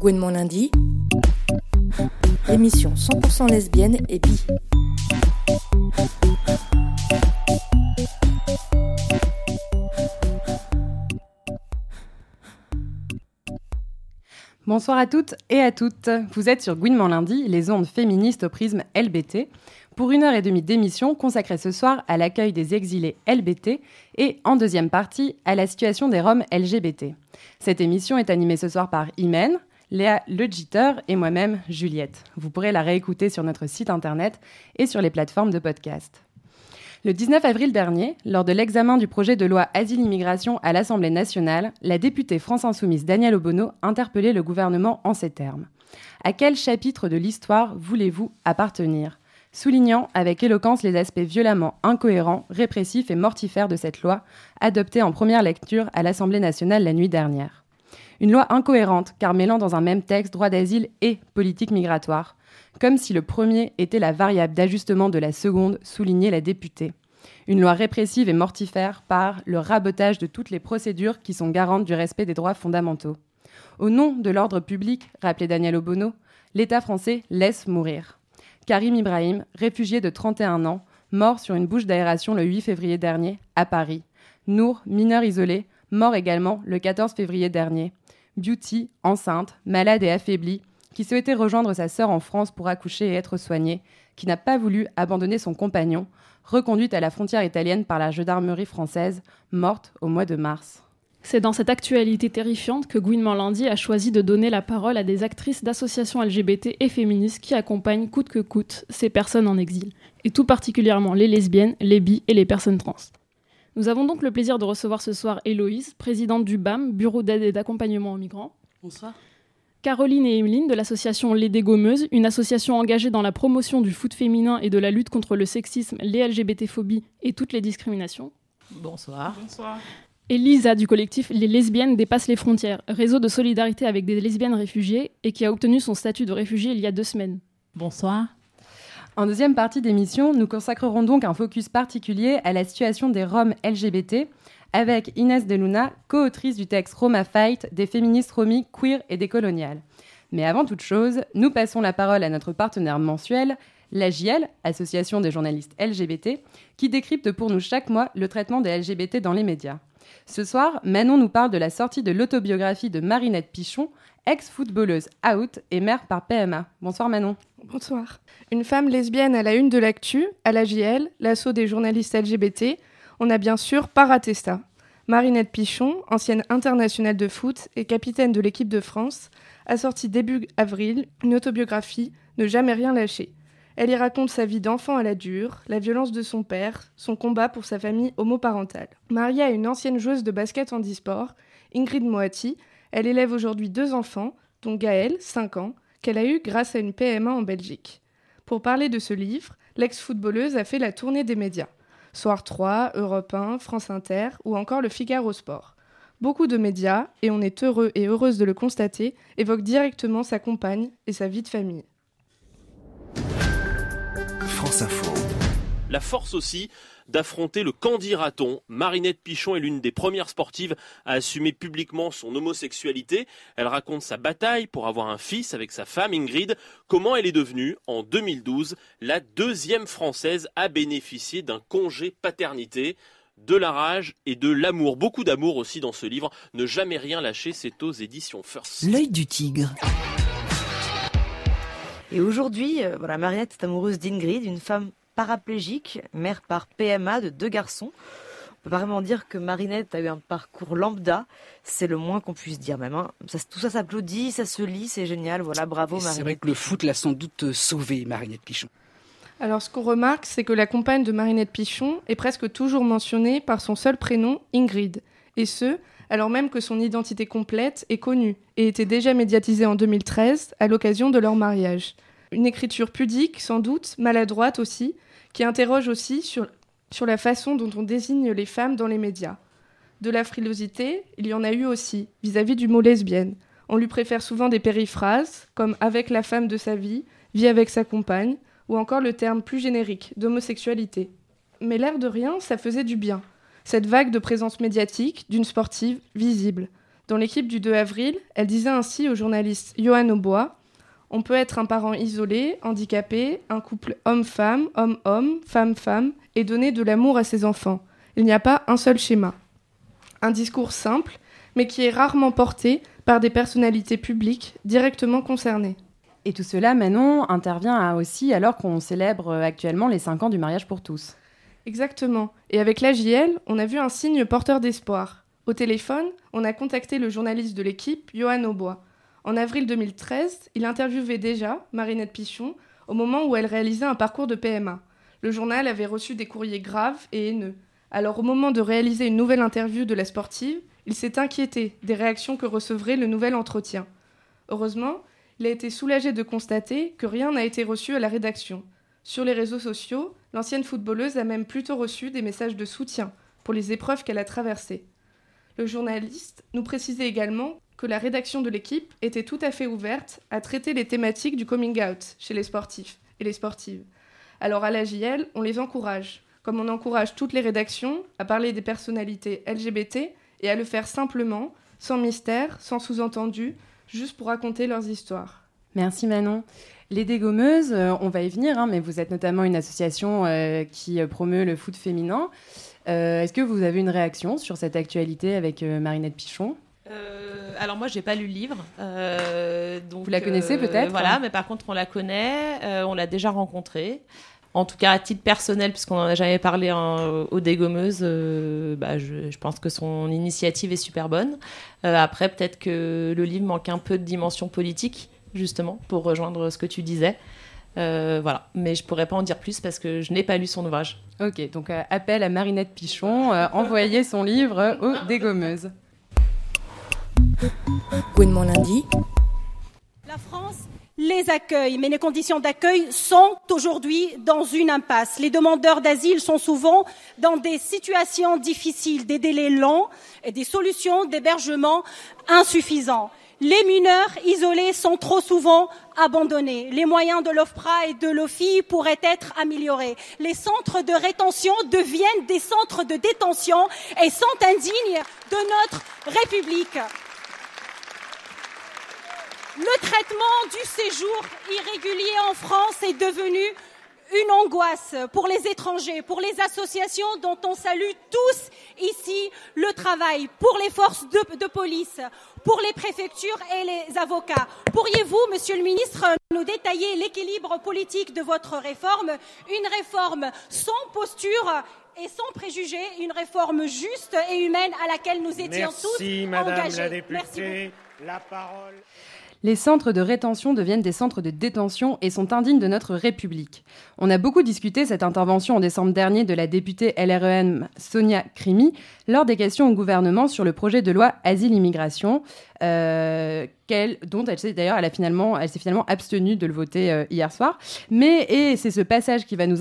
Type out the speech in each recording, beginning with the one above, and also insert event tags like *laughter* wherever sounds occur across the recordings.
Gwen lundi, émission 100% lesbienne et bi. Bonsoir à toutes et à toutes. Vous êtes sur Gouinement lundi, les ondes féministes au prisme LBT, pour une heure et demie d'émission consacrée ce soir à l'accueil des exilés LBT et, en deuxième partie, à la situation des Roms LGBT. Cette émission est animée ce soir par Imen, Léa Le et moi-même, Juliette. Vous pourrez la réécouter sur notre site internet et sur les plateformes de podcast. Le 19 avril dernier, lors de l'examen du projet de loi Asile-Immigration à l'Assemblée nationale, la députée France Insoumise Danielle Obono interpellait le gouvernement en ces termes. À quel chapitre de l'histoire voulez-vous appartenir? Soulignant avec éloquence les aspects violemment incohérents, répressifs et mortifères de cette loi, adoptée en première lecture à l'Assemblée nationale la nuit dernière. Une loi incohérente, car mêlant dans un même texte droit d'asile et politique migratoire, comme si le premier était la variable d'ajustement de la seconde, soulignait la députée. Une loi répressive et mortifère par le rabotage de toutes les procédures qui sont garantes du respect des droits fondamentaux. Au nom de l'ordre public, rappelait Daniel Obono, l'État français laisse mourir. Karim Ibrahim, réfugié de 31 ans, mort sur une bouche d'aération le 8 février dernier, à Paris. Nour, mineur isolé, mort également le 14 février dernier. Beauty, enceinte, malade et affaiblie, qui souhaitait rejoindre sa sœur en France pour accoucher et être soignée, qui n'a pas voulu abandonner son compagnon, reconduite à la frontière italienne par la gendarmerie française, morte au mois de mars. C'est dans cette actualité terrifiante que Gwyn Morlandi a choisi de donner la parole à des actrices d'associations LGBT et féministes qui accompagnent coûte que coûte ces personnes en exil, et tout particulièrement les lesbiennes, les bi et les personnes trans. Nous avons donc le plaisir de recevoir ce soir Héloïse, présidente du BAM, Bureau d'aide et d'accompagnement aux migrants. Bonsoir. Caroline et Emeline de l'association Les Dégommeuses, une association engagée dans la promotion du foot féminin et de la lutte contre le sexisme, les LGBT-phobies et toutes les discriminations. Bonsoir. Bonsoir. Et Lisa du collectif Les Lesbiennes dépassent les frontières, réseau de solidarité avec des lesbiennes réfugiées et qui a obtenu son statut de réfugiée il y a deux semaines. Bonsoir. En deuxième partie d'émission, nous consacrerons donc un focus particulier à la situation des Roms LGBT avec Inès Deluna, co-autrice du texte Roma Fight des féministes romis, queer et décoloniales. Mais avant toute chose, nous passons la parole à notre partenaire mensuel, l'AJL, Association des journalistes LGBT, qui décrypte pour nous chaque mois le traitement des LGBT dans les médias. Ce soir, Manon nous parle de la sortie de l'autobiographie de Marinette Pichon, ex-footballeuse out et mère par PMA. Bonsoir Manon. Bonsoir. Une femme lesbienne à la une de l'actu, à l'AJL, l'assaut des journalistes LGBT, on a bien sûr ça. Marinette Pichon, ancienne internationale de foot et capitaine de l'équipe de France, a sorti début avril une autobiographie Ne jamais rien lâcher. Elle y raconte sa vie d'enfant à la dure, la violence de son père, son combat pour sa famille homoparentale. Maria est une ancienne joueuse de basket en e-sport, Ingrid Moati. Elle élève aujourd'hui deux enfants, dont Gaël, 5 ans, qu'elle a eu grâce à une PMA en Belgique. Pour parler de ce livre, l'ex-footballeuse a fait la tournée des médias. Soir 3, Europe 1, France Inter ou encore le Figaro Sport. Beaucoup de médias, et on est heureux et heureuse de le constater, évoquent directement sa compagne et sa vie de famille. France Info. La force aussi d'affronter le candidaton. Marinette Pichon est l'une des premières sportives à assumer publiquement son homosexualité. Elle raconte sa bataille pour avoir un fils avec sa femme Ingrid, comment elle est devenue, en 2012, la deuxième française à bénéficier d'un congé paternité? De la rage et de l'amour. Beaucoup d'amour aussi dans ce livre. Ne jamais rien lâcher, c'est aux éditions First. L'œil du tigre. Et aujourd'hui, euh, voilà, Marinette est amoureuse d'Ingrid, une femme paraplégique, mère par PMA de deux garçons. On peut pas vraiment dire que Marinette a eu un parcours lambda, c'est le moins qu'on puisse dire même. Hein. tout ça s'applaudit, ça se lit, c'est génial, voilà, bravo Marinette. C'est vrai que le foot l'a sans doute sauvée, Marinette Pichon. Alors ce qu'on remarque, c'est que la compagne de Marinette Pichon est presque toujours mentionnée par son seul prénom, Ingrid. Et ce, alors même que son identité complète est connue et était déjà médiatisée en 2013 à l'occasion de leur mariage. Une écriture pudique, sans doute, maladroite aussi, qui interroge aussi sur, la façon dont on désigne les femmes dans les médias. De la frilosité, il y en a eu aussi, vis-à-vis du mot lesbienne. On lui préfère souvent des périphrases, comme avec la femme de sa vie, vit avec sa compagne, ou encore le terme plus générique, d'homosexualité. Mais l'air de rien, ça faisait du bien. Cette vague de présence médiatique d'une sportive visible. Dans l'équipe du 2 avril, elle disait ainsi au journaliste Johan Aubois On peut être un parent isolé, handicapé, un couple homme-femme, homme-homme, femme-femme, et donner de l'amour à ses enfants. Il n'y a pas un seul schéma. Un discours simple, mais qui est rarement porté par des personnalités publiques directement concernées. Et tout cela, Manon, intervient aussi alors qu'on célèbre actuellement les 5 ans du mariage pour tous. Exactement. Et avec l'AJL, on a vu un signe porteur d'espoir. Au téléphone, on a contacté le journaliste de l'équipe, Johan Aubois. En avril 2013, il interviewait déjà Marinette Pichon au moment où elle réalisait un parcours de PMA. Le journal avait reçu des courriers graves et haineux. Alors au moment de réaliser une nouvelle interview de la sportive, il s'est inquiété des réactions que recevrait le nouvel entretien. Heureusement, il a été soulagé de constater que rien n'a été reçu à la rédaction. Sur les réseaux sociaux, l'ancienne footballeuse a même plutôt reçu des messages de soutien pour les épreuves qu'elle a traversées. Le journaliste nous précisait également que la rédaction de l'équipe était tout à fait ouverte à traiter les thématiques du coming out chez les sportifs et les sportives. Alors à la JL, on les encourage, comme on encourage toutes les rédactions à parler des personnalités LGBT et à le faire simplement, sans mystère, sans sous-entendu, juste pour raconter leurs histoires. Merci Manon. Les dégommeuses, euh, on va y venir, hein, mais vous êtes notamment une association euh, qui euh, promeut le foot féminin. Est-ce que vous avez une réaction sur cette actualité avec Marinette Pichon? Alors moi, j'ai pas lu le livre. donc, vous la connaissez peut-être Voilà, mais par contre, on la connaît, on l'a déjà rencontrée. En tout cas, à titre personnel, puisqu'on n'en a jamais parlé hein, aux dégommeuses, bah, je, je, pense que son initiative est super bonne. après, peut-être que le livre manque un peu de dimension politique justement, pour rejoindre ce que tu disais. Euh, voilà, mais je pourrais pas en dire plus parce que je n'ai pas lu son ouvrage. Ok, donc euh, appel à Marinette Pichon, euh, envoyer son livre aux dégommeuses. La France les accueille, mais les conditions d'accueil sont aujourd'hui dans une impasse. Les demandeurs d'asile sont souvent dans des situations difficiles, des délais longs et des solutions d'hébergement insuffisants. Les mineurs isolés sont trop souvent abandonnés. Les moyens de l'OFPRA et de l'OFI pourraient être améliorés. Les centres de rétention deviennent des centres de détention et sont indignes de notre République. Le traitement du séjour irrégulier en France est devenu une angoisse pour les étrangers, pour les associations dont on salue tous ici le travail, pour les forces de, police, pour les préfectures et les avocats. Pourriez-vous, Monsieur le Ministre, nous détailler l'équilibre politique de votre réforme? Une réforme sans posture et sans préjugés, une réforme juste et humaine à laquelle nous étions tous engagés. Merci. La parole. Les centres de rétention deviennent des centres de détention et sont indignes de notre République. On a beaucoup discuté cette intervention en décembre dernier de la députée LREM Sonia Crimi lors des questions au gouvernement sur le projet de loi Asile-Immigration, euh, dont elle s'est d'ailleurs, finalement, finalement abstenue de le voter euh, hier soir. Mais, et c'est ce passage qui va, nous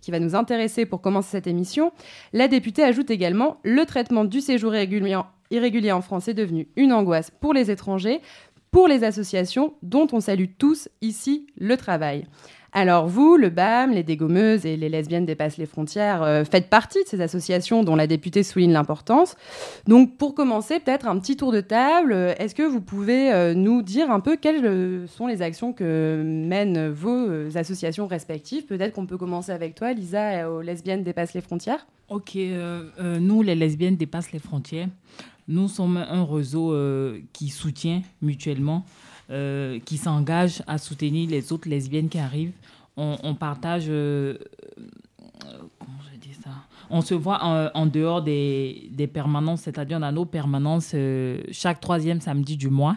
qui va nous intéresser pour commencer cette émission, la députée ajoute également le traitement du séjour irrégulier en France est devenu une angoisse pour les étrangers, pour les associations dont on salue tous ici le travail. Alors vous, le BAM, les dégommeuses et les lesbiennes dépassent les frontières, euh, faites partie de ces associations dont la députée souligne l'importance. Donc pour commencer, peut-être un petit tour de table. Est-ce que vous pouvez euh, nous dire un peu quelles euh, sont les actions que mènent vos associations respectives? Peut-être qu'on peut commencer avec toi, Lisa, aux lesbiennes dépassent les frontières. Ok, nous, les lesbiennes dépassent les frontières. Nous sommes un réseau euh, qui soutient mutuellement, euh, qui s'engage à soutenir les autres lesbiennes qui arrivent. On, partage. Euh, comment je dis ça? On se voit en, dehors des, permanences, c'est-à-dire dans nos permanences chaque troisième samedi du mois.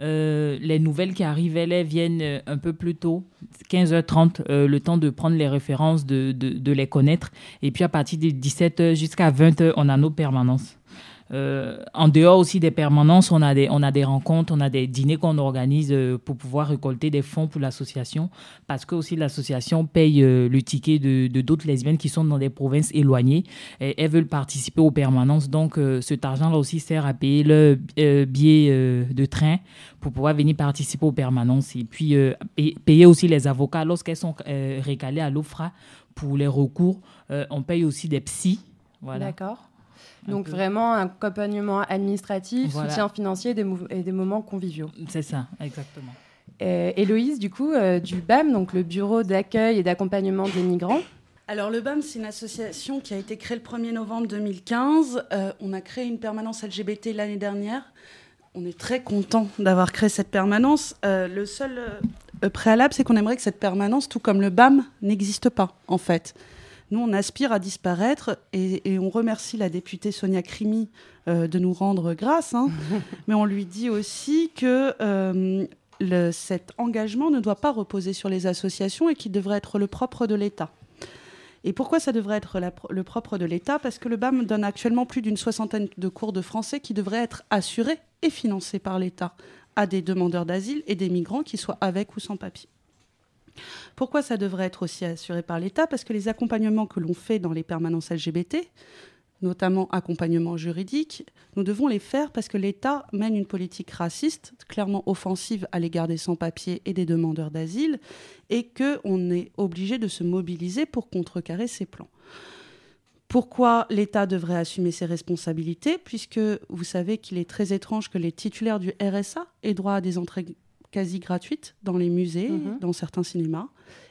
les nouvelles qui arrivent, elles, viennent un peu plus tôt, 15h30, le temps de prendre les références, de, de, de, les connaître. Et puis à partir de 17h jusqu'à 20h, on a nos permanences. Euh, en dehors aussi des permanences, on a des, on a des rencontres, on a des dîners qu'on organise euh, pour pouvoir récolter des fonds pour l'association, parce que aussi l'association paye euh, le ticket de d'autres lesbiennes qui sont dans des provinces éloignées et elles veulent participer aux permanences. Donc cet argent-là aussi sert à payer le billet de train pour pouvoir venir participer aux permanences et puis payer aussi les avocats lorsqu'elles sont récalées à l'OFRA pour les recours. on paye aussi des psys. Voilà. D'accord. Donc vraiment un accompagnement administratif, Voilà. soutien financier des et des moments conviviaux. C'est ça, exactement. Euh, Héloïse, du coup, euh, du BAM, donc le Bureau d'accueil et d'accompagnement des migrants. Alors le BAM, c'est une association qui a été créée le 1er novembre 2015. Euh, on a créé une permanence LGBT l'année dernière. On est très content d'avoir créé cette permanence. Euh, le seul euh, préalable, c'est qu'on aimerait que cette permanence, tout comme le BAM, n'existe pas, en fait. Nous, on aspire à disparaître et, et on remercie la députée Sonia Crimi euh, de nous rendre grâce. hein. *laughs* Mais on lui dit aussi que euh, le- cet engagement ne doit pas reposer sur les associations et qu'il devrait être le propre de l'État. Et pourquoi ça devrait être la le propre de l'État? Parce que le BAM donne actuellement plus d'une soixantaine de cours de français qui devraient être assurés et financés par l'État à des demandeurs d'asile et des migrants qui soient avec ou sans papier. Pourquoi ça devrait être aussi assuré par l'État? Parce que les accompagnements que l'on fait dans les permanences LGBT, notamment accompagnement juridique, nous devons les faire parce que l'État mène une politique raciste, clairement offensive à l'égard des sans-papiers et des demandeurs d'asile, et qu'on est obligé de se mobiliser pour contrecarrer ces plans. Pourquoi l'État devrait assumer ses responsabilités? Puisque vous savez qu'il est très étrange que les titulaires du RSA aient droit à des entrées quasi gratuites dans les musées, Mhm. dans certains cinémas,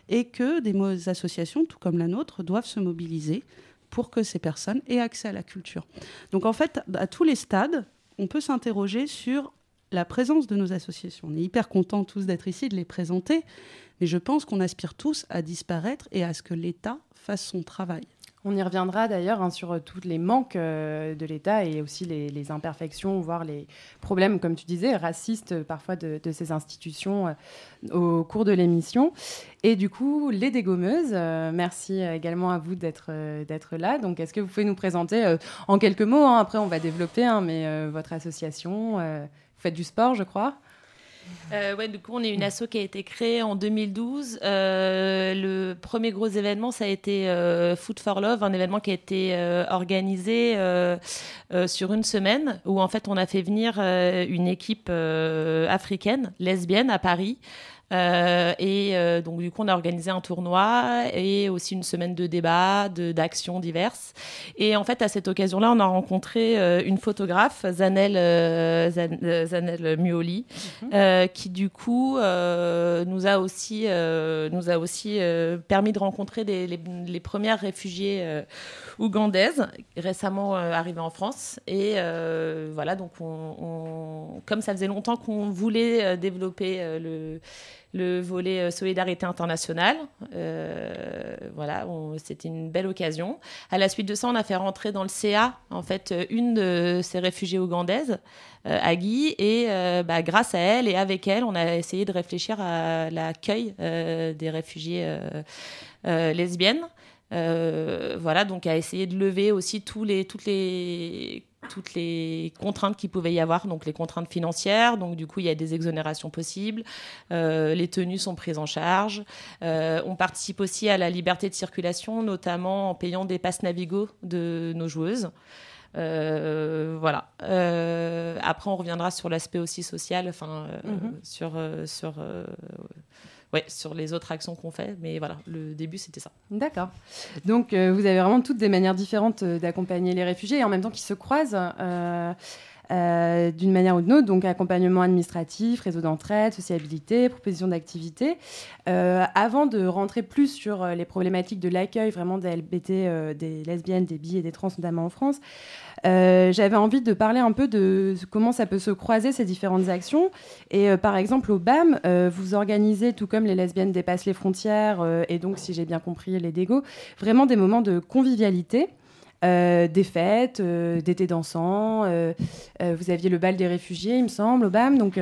et que des associations, tout comme la nôtre, doivent se mobiliser pour que ces personnes aient accès à la culture. Donc en fait, à tous les stades, on peut s'interroger sur la présence de nos associations. On est hyper contents tous d'être ici, de les présenter, mais je pense qu'on aspire tous à disparaître et à ce que l'État fasse son travail. On y reviendra d'ailleurs hein, sur euh, tous les manques euh, de l'État et aussi les, imperfections, voire les problèmes, comme tu disais, racistes euh, parfois de, ces institutions au cours de l'émission. Et du coup, les dégommeuses, merci également à vous d'être là. Donc, est-ce que vous pouvez nous présenter en quelques mots hein, Après, on va développer, hein, mais votre association, vous faites du sport, je crois Euh, ouais, du coup, on est une asso qui a été créée en 2012. Euh, le premier gros événement, ça a été euh, Food for Love, un événement qui a été organisé sur une semaine, où en fait, on a fait venir une équipe africaine, lesbienne, à Paris. Euh, et euh, donc du coup on a organisé un tournoi et aussi une semaine de débats, de- d'actions diverses. Et en fait à cette occasion-là on a rencontré euh, une photographe, Zanel, Zan- Zanel Muoli, euh, qui du coup nous a aussi, nous a aussi permis de rencontrer des- les, les premières réfugiées ougandaises récemment arrivées en France. Et voilà donc on, on- comme ça faisait longtemps qu'on voulait développer le le volet euh, solidarité internationale. Euh, voilà, c'était une belle occasion. À la suite de ça, on a fait rentrer dans le CA en fait euh, une de ces réfugiées ougandaises, euh, Agui, et bah, grâce à elle et avec elle, on a essayé de réfléchir à l'accueil des réfugiés lesbiennes. Voilà, donc à essayer de lever aussi tous les, toutes les toutes les contraintes qu'il pouvait y avoir, donc les contraintes financières, donc du coup il y a des exonérations possibles, euh, les tenues sont prises en charge, Euh, on participe aussi à la liberté de circulation, notamment en payant des passes Navigo de nos joueuses. Euh, voilà. Après, on reviendra sur l'aspect aussi social, enfin, Mhm. sur, sur, ouais, sur les autres actions qu'on fait. Mais voilà, le début, c'était ça. D'accord. Donc, euh, vous avez vraiment toutes des manières différentes euh, d'accompagner les réfugiés et en même temps qui se croisent euh, euh, d'une manière ou d'une autre. Donc, accompagnement administratif, réseau d'entraide, sociabilité, proposition d'activité. Euh, avant de rentrer plus sur euh, les problématiques de l'accueil vraiment des LBT, des lesbiennes, des bi et des trans, notamment en France, j'avais envie de parler un peu de comment ça peut se croiser ces différentes actions. Et par exemple, au BAM, vous organisez, tout comme les lesbiennes dépassent les frontières, et donc, si j'ai bien compris, les dégos, vraiment des moments de convivialité. Euh, des fêtes, euh, d'été dansant, euh, euh, vous aviez le bal des réfugiés, il me semble, au BAM. Donc,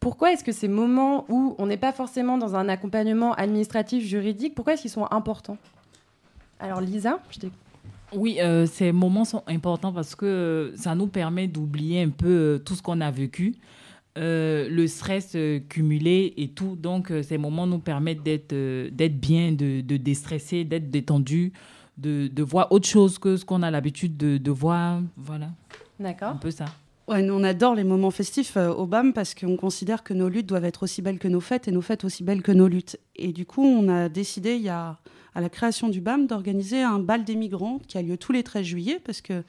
pourquoi est-ce que ces moments où on n'est pas forcément dans un accompagnement administratif, juridique, pourquoi est-ce qu'ils sont importants? Alors, Lisa, je t'ai Oui, ces moments sont importants parce que ça nous permet d'oublier un peu tout ce qu'on a vécu, le stress cumulé et tout. Donc, ces moments nous permettent d'être d'être bien, de, de déstresser, d'être détendu, de, de voir autre chose que ce qu'on a l'habitude de, de voir. Voilà, D'accord. un peu ça. Ouais, nous, on adore les moments festifs euh, au BAM parce qu'on considère que nos luttes doivent être aussi belles que nos fêtes et nos fêtes aussi belles que nos luttes. Et du coup, on a décidé, il y a, à la création du BAM, d'organiser un bal des migrants qui a lieu tous les 13 juillet parce que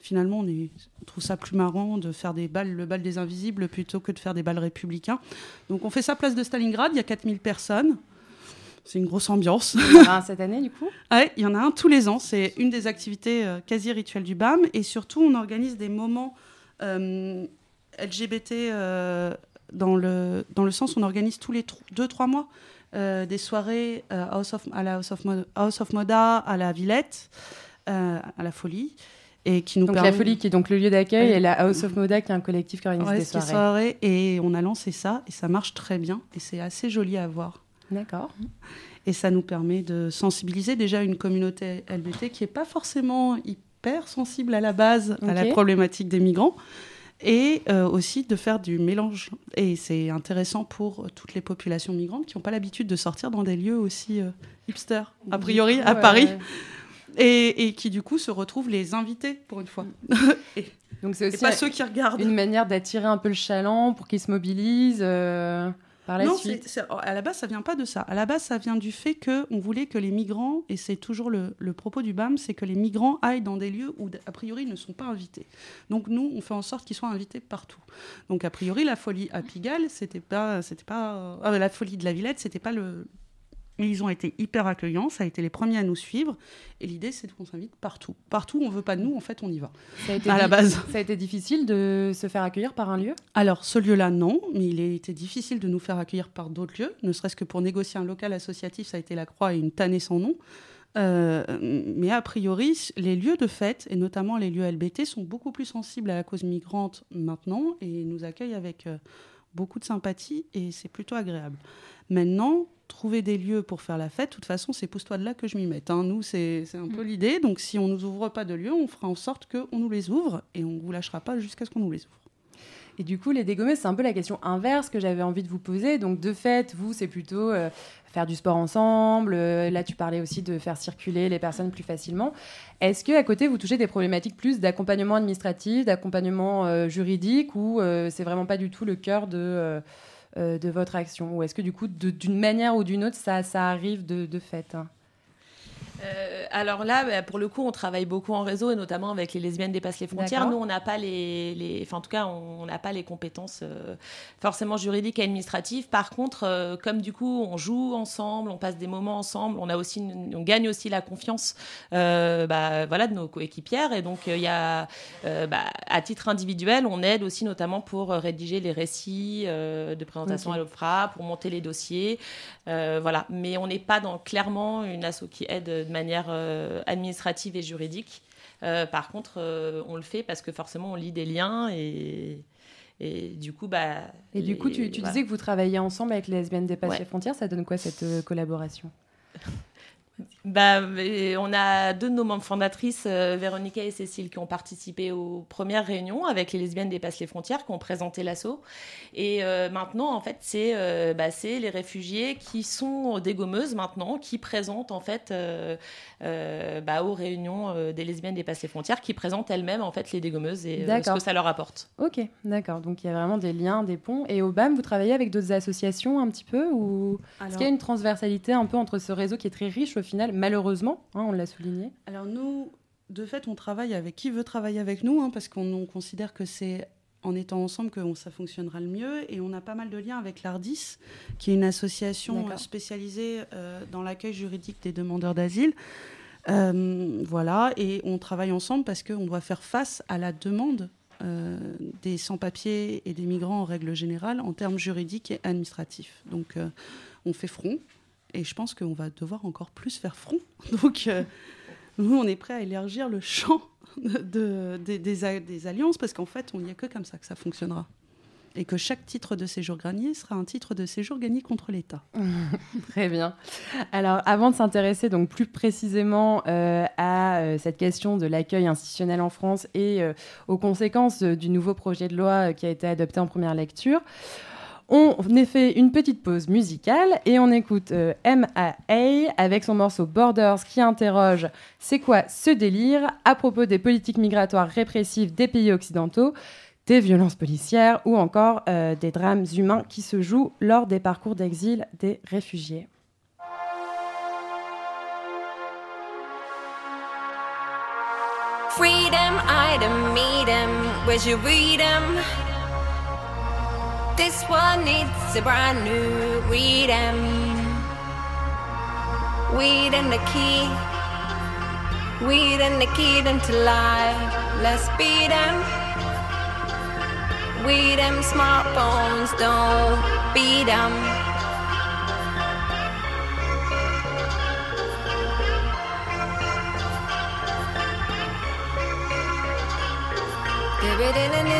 Finalement, on, est, on trouve ça plus marrant de faire des balles, le bal des invisibles plutôt que de faire des balles républicains. Donc on fait ça place de Stalingrad, il y a 4000 personnes. C'est une grosse ambiance. Il y en a un cette année, du coup? *laughs* Ouais, il y en a un tous les ans. C'est une des activités euh, quasi rituelles du BAM. Et surtout, on organise des moments euh, LGBT euh, dans, le, dans le sens où on organise tous les 2-3 mois des soirées House of, à la House of, Mo- House of Moda, à la Villette, à la Folie. Et qui nous Donc permet- la Folie qui est donc le lieu d'accueil et la House of Moda qui est un collectif qui organise Ouais, des c'est des soirées. soirées. Et on a lancé ça et ça marche très bien. Et c'est assez joli à voir. D'accord. Et ça nous permet de sensibiliser déjà une communauté LBT qui n'est pas forcément hyper sensible à la base à la problématique des migrants. Et euh, aussi de faire du mélange. Et c'est intéressant pour toutes les populations migrantes qui n'ont pas l'habitude de sortir dans des lieux aussi euh, hipster, a priori, à Ouais, Paris. Et, et qui du coup se retrouvent les invités pour une fois. *laughs* et, Donc c'est et aussi pas ceux qui regardent. une manière d'attirer un peu le chaland pour qu'ils se mobilisent euh, par la non, suite. c'est- à la base, ça vient pas de ça. À la base, ça vient du fait que on voulait que les migrants, et c'est toujours le, le propos du BAM, c'est que les migrants aillent dans des lieux où, a priori, ils ne sont pas invités. Donc nous, on fait en sorte qu'ils soient invités partout. Donc a priori, la folie à Pigalle, c'était pas, c'était pas, ah, la folie de la Villette, c'était pas le. Mais ils ont été hyper accueillants, ça a été les premiers à nous suivre. Et l'idée, c'est qu'on s'invite partout. Partout, on veut pas de nous, en fait, on y va. Ça a été à la base. Ça a été difficile de se faire accueillir par un lieu? Alors, ce lieu-là, non, mais il a été difficile de nous faire accueillir par d'autres lieux, ne serait-ce que pour négocier un local associatif, ça a été la croix et une tannée sans nom. Euh, mais a priori, les lieux de fête, et notamment les lieux LBT, sont beaucoup plus sensibles à la cause migrante maintenant et nous accueillent avec euh, beaucoup de sympathie et c'est plutôt agréable. Maintenant, trouver des lieux pour faire la fête, de toute façon, c'est pousse-toi de là que je m'y mette. hein. Nous, c'est un peu l'idée. Donc, si on nous ouvre pas de lieux, on fera en sorte qu'on nous les ouvre et on vous lâchera pas jusqu'à ce qu'on nous les ouvre. Et du coup, les dégommeuses, c'est un peu la question inverse que j'avais envie de vous poser. Donc, de fait, vous, c'est plutôt euh, faire du sport ensemble. Euh, là, tu parlais aussi de faire circuler les personnes plus facilement. Est-ce que à côté, vous touchez des problématiques plus d'accompagnement administratif, d'accompagnement euh, juridique, ou c'est vraiment pas du tout le cœur de, de votre action Ou est-ce que du coup, d'une manière ou d'une autre, ça, ça arrive de, de fait hein? Euh, alors là, bah, pour le coup, on travaille beaucoup en réseau et notamment avec les lesbiennes dépassent les frontières. Nous, on n'a pas les, les- enfin en tout cas, on n'a pas les compétences euh, forcément juridiques et administratives. Par contre, euh, comme du coup, on joue ensemble, on passe des moments ensemble, on a aussi, une- on gagne aussi la confiance, bah, voilà, de nos coéquipières. Et donc, il y a, bah, à titre individuel, on aide aussi notamment pour rédiger les récits de présentation à l'OFRA, pour monter les dossiers, voilà. Mais on n'est pas dans clairement une asso qui aide de manière euh, administrative et juridique. Euh, par contre, euh, on le fait parce que forcément, on lit des liens et, et du coup, bah. Et du coup, tu, tu voilà. disais que vous travaillez ensemble avec les lesbiennes dépassent Ouais. frontières. Ça donne quoi cette collaboration? *laughs* Bah, et on a deux de nos membres fondatrices, euh, Véronica et Cécile, qui ont participé aux premières réunions avec les lesbiennes dépassent les frontières, qui ont présenté l'assaut. Et euh, maintenant, en fait, c'est euh, bah, c'est les réfugiés qui sont dégommeuses maintenant, qui présentent en fait euh, euh, bah, aux réunions euh, des lesbiennes dépassent les frontières, qui présentent elles-mêmes en fait les dégommeuses et euh, ce D'accord. que ça leur apporte. Ok, d'accord. Donc il y a vraiment des liens, des ponts. Et au BAM, vous travaillez avec d'autres associations un petit peu ou est-ce qu'il y a une transversalité un peu entre ce réseau qui est très riche au final, malheureusement, hein, on l'a souligné. Alors nous, de fait, on travaille avec qui veut travailler avec nous, hein, parce qu'on on considère que c'est en étant ensemble que ça fonctionnera le mieux. Et on a pas mal de liens avec l'ARDIS, qui est une association euh, spécialisée euh, dans l'accueil juridique des demandeurs d'asile. Euh, voilà, et on travaille ensemble parce qu'on doit faire face à la demande euh, des sans-papiers et des migrants en règle générale en termes juridiques et administratifs. Donc on fait front, et je pense qu'on va devoir encore plus faire front. *laughs* Donc euh, nous, on est prêt à élargir le champ de, des, alliances parce qu'en fait, on n'y a que comme ça que ça fonctionnera. Et que chaque titre de séjour gagné sera un titre de séjour gagné contre l'État. *laughs* Très bien. Alors, avant de s'intéresser donc plus précisément euh, à euh, cette question de l'accueil institutionnel en France et aux conséquences du nouveau projet de loi qui a été adopté en première lecture, on fait une petite pause musicale et on écoute euh, MAA avec son morceau Borders qui interroge c'est quoi ce délire à propos des politiques migratoires répressives des pays occidentaux, des violences policières ou encore euh, des drames humains qui se jouent lors des parcours d'exil des réfugiés. This one needs a brand new rhythm. Weed and the key. Weed and the key into life. Let's beat them. We them smartphones don't beat them. Give it in and.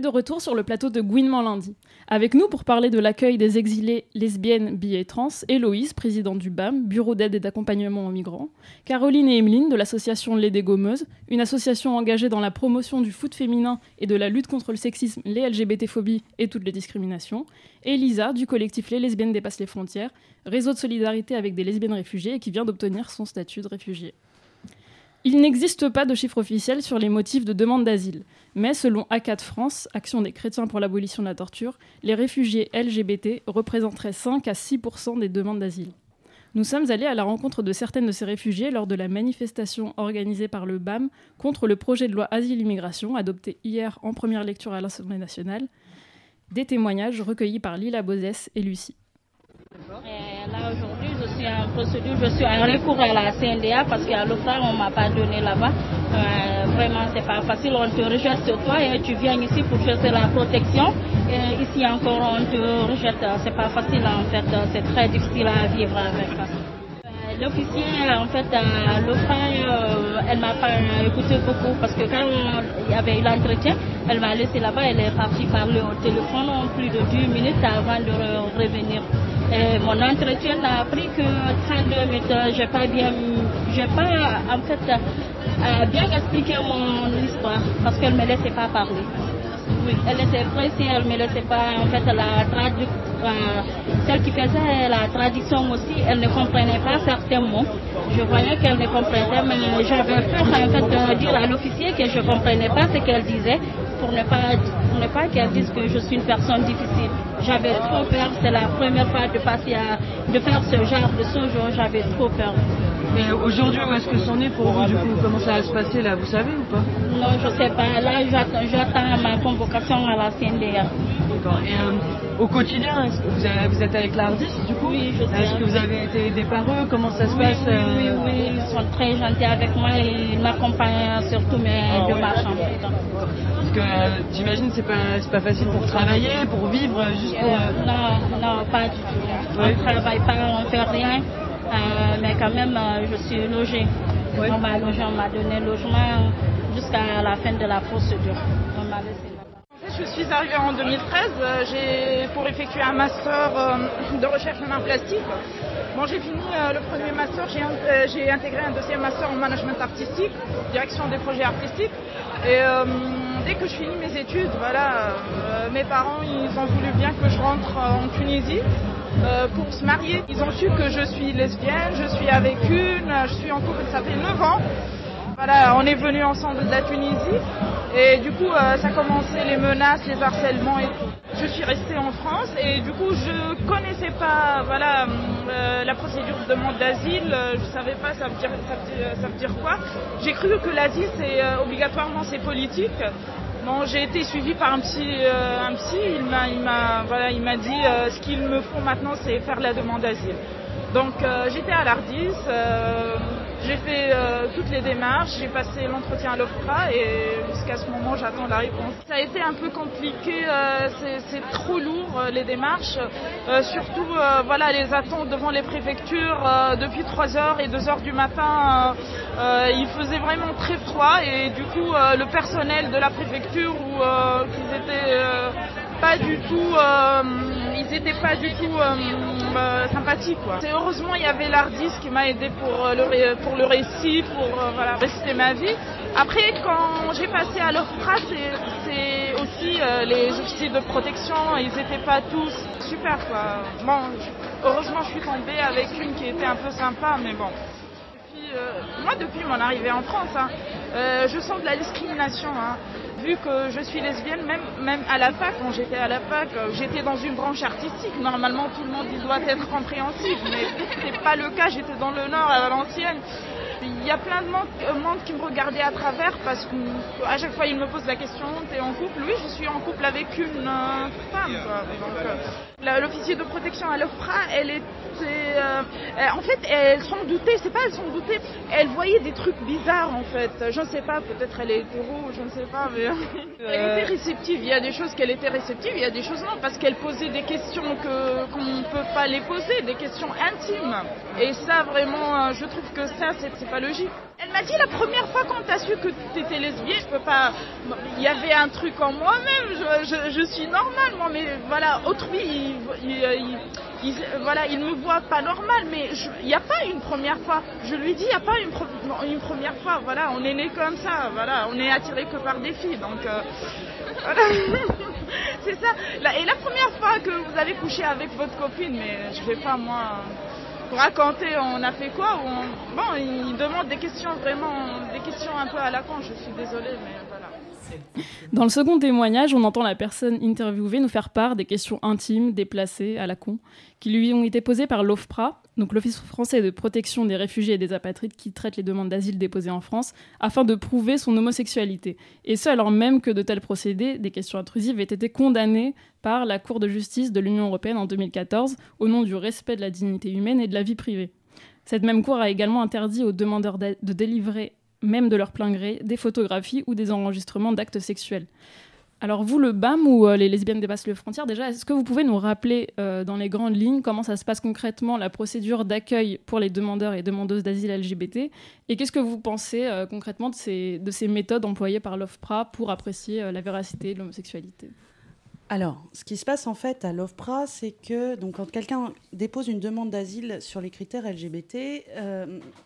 de retour sur le plateau de Gouinement lundi. Avec nous pour parler de l'accueil des exilés lesbiennes, bi et trans, Héloïse, présidente du BAM, Bureau d'aide et d'accompagnement aux migrants, Caroline et Emeline de l'association Les Dégommeuses, une association engagée dans la promotion du foot féminin et de la lutte contre le sexisme, les LGBT-phobies et toutes les discriminations, et Lisa du collectif Les Lesbiennes dépassent les frontières, réseau de solidarité avec des lesbiennes réfugiées et qui vient d'obtenir son statut de réfugié. Il n'existe pas de chiffre officiel sur les motifs de demande d'asile. Mais selon A4 France, Action des chrétiens pour l'abolition de la torture, les réfugiés LGBT représenteraient 5 à 6 des demandes d'asile. Nous sommes allés à la rencontre de certaines de ces réfugiés lors de la manifestation organisée par le BAM contre le projet de loi Asile-Immigration adopté hier en première lecture à l'Assemblée nationale. Des témoignages recueillis par Lila Bozès et Lucie. Là aujourd'hui, je suis en procédure, je suis en recours à la CNDA parce qu'à l'hôpital, on ne m'a pas donné là-bas. Euh, vraiment, c'est pas facile, on te rejette sur toi et tu viens ici pour chercher la protection. Ici encore, on te rejette, c'est pas facile en fait, c'est très difficile à vivre avec. Euh, l'officier, en fait, euh, à l'offre, elle m'a pas écouté beaucoup parce que quand il y avait eu l'entretien, elle m'a laissé là-bas, elle est partie parler au téléphone plus de 10 minutes avant de revenir. Et mon entretien n'a pris que 32 minutes. J'ai pas bien, j'ai pas en fait euh, bien expliqué mon histoire parce qu'elle me laissait pas parler. Oui, elle était pressée, elle me laissait pas en fait la traduction. celle qui faisait la traduction aussi, elle ne comprenait pas certains mots. Je voyais qu'elle ne comprenait, mais j'avais peur en fait de dire à l'officier que je comprenais pas ce qu'elle disait pour ne pas pour ne pas qu'elle dise que je suis une personne difficile. J'avais trop peur, c'est la première fois de passer à de faire ce genre de séjour, j'avais trop peur. Mais aujourd'hui, où est-ce que c'en est pour vous du coup? Comment ça va se passer là? Vous savez ou pas? Non, je sais pas. Là, j'attends ma convocation à la CNDA. D'accord. Et euh, au quotidien, est-ce que vous, avez- vous êtes avec l'ARDIS du coup? Oui, je sais. Est-ce que vous avez été aidé par eux? Comment ça se Oui, passe oui, euh, oui, oui, ils sont très gentils avec moi et ils m'accompagnent sur tous mes démarches. en fait. Parce que euh, j'imagine c'est pas c'est pas facile pour travailler, pour vivre, euh, juste pour. Euh, non, non, pas du tout. On ne travaille pas, on ne fait rien, euh, mais quand même, euh, je suis logée. On m'a logé, on m'a donné logement jusqu'à la fin de la procédure. On m'a laissé je suis arrivée en 2013 euh, j'ai, pour effectuer un master euh, de recherche en arts plastiques. Bon, j'ai fini euh, le premier master, j'ai, in- euh, j'ai intégré un deuxième master en management artistique, direction des projets artistiques. Et euh, dès que je finis mes études, voilà, euh, mes parents, ils ont voulu bien que je rentre euh, en Tunisie. Euh, pour se marier, ils ont su que je suis lesbienne, je suis avec une, je suis en couple, ça fait 9 ans. Voilà, on est venus ensemble de la Tunisie et du coup euh, ça a commencé les menaces, les harcèlements et tout. Je suis restée en France et du coup je connaissais pas voilà euh, la procédure de demande d'asile, je savais pas ça veut dire ça ça dire quoi. J'ai cru que l'asile c'est obligatoirement c'est politique. J'ai été suivie par un psy, euh, psy il m'a il m'a voilà, dit euh, ce qu'il me faut maintenant c'est faire la demande d'asile. Donc euh, j'étais à l'Ardis, j'ai fait euh, toutes les démarches, j'ai passé l'entretien à l'OFPRA et jusqu'à ce moment j'attends la réponse. Ça a été un peu compliqué, euh, c'est- trop lourd euh, les démarches, Euh, surtout euh, voilà les attentes devant les préfectures euh, depuis 3h et 2h du matin, il faisait vraiment très froid et du coup le personnel de la préfecture où qu'ils étaient pas du tout ils étaient pas du tout euh, sympathiques quoi. Heureusement il y avait l'Ardis qui m'a aidé pour euh, le pour le récit, pour euh, voilà réciter ma vie. Après quand j'ai passé à l'OFPRA c'est aussi les officiers de protection, ils étaient pas tous super quoi. Bon, heureusement je suis tombée avec une qui était un peu sympa mais bon. Moi, depuis mon arrivée en France, hein, je sens de la discrimination. hein. Vu que je suis lesbienne, même, même à la fac, quand j'étais à la fac, euh, j'étais dans une branche artistique. Normalement, tout le monde doit être compréhensif, mais c'est pas le cas. J'étais dans le Nord, à Valenciennes. Il y a plein de monde, euh, qui me regardait à travers parce qu'à chaque fois ils me posent la question t'es en couple? Oui, je suis en couple avec une euh, femme. quoi. L'officier de protection à l'OFPRA, elle était. euh, euh, en fait, elle s'en doutait, c'est pas elle s'en doutait, elle voyait des trucs bizarres en fait. Je ne sais pas, peut-être elle est hétéro, je ne sais pas, mais. *laughs* elle était réceptive, il y a des choses qu'elle était réceptive, il y a des choses non, parce qu'elle posait des questions que qu'on ne peut pas les poser, des questions intimes. Et ça, vraiment, euh, je trouve que ça, c'est pas logique. Elle m'a dit la première fois quand t'as su que t'étais lesbienne, je peux pas. Il y avait un truc en moi-même. Je, suis normale, moi, mais voilà, autrui, il, il- il- il- voilà, il me voit pas normal, mais il n'y a pas une première fois. Je lui dis, il n'y a pas une, première fois. Voilà, on est né comme ça. Voilà, on est attiré que par des filles, donc. euh, *laughs* voilà. C'est ça. Et la première fois que vous avez couché avec votre copine, mais je vais pas moi raconter on a fait quoi ou on- Bon, il demande des questions vraiment, des questions un peu à la con. Je suis désolée, mais voilà. Dans le second témoignage, on entend la personne interviewée nous faire part des questions intimes, déplacées, à la con, qui lui ont été posées par l'OFPRA. Donc l'Office français de protection des réfugiés et des apatrides qui traite les demandes d'asile déposées en France, afin de prouver son homosexualité. Et ce, alors même que de tels procédés, des questions intrusives, aient été condamnés par la Cour de justice de l'Union européenne en 2014 au nom du respect de la dignité humaine et de la vie privée. Cette même Cour a également interdit aux demandeurs de délivrer, même de leur plein gré, des photographies ou des enregistrements d'actes sexuels. Alors vous, le BAM ou euh, les lesbiennes dépassent les frontières, déjà, est-ce que vous pouvez nous rappeler euh, dans les grandes lignes comment ça se passe concrètement, la procédure d'accueil pour les demandeurs et demandeuses d'asile LGBT Et qu'est-ce que vous pensez euh, concrètement de ces, de ces méthodes employées par l'OFPRA pour apprécier la véracité de l'homosexualité? Alors, ce qui se passe en fait à l'OFPRA, c'est que donc, quand quelqu'un dépose une demande d'asile sur les critères LGBT,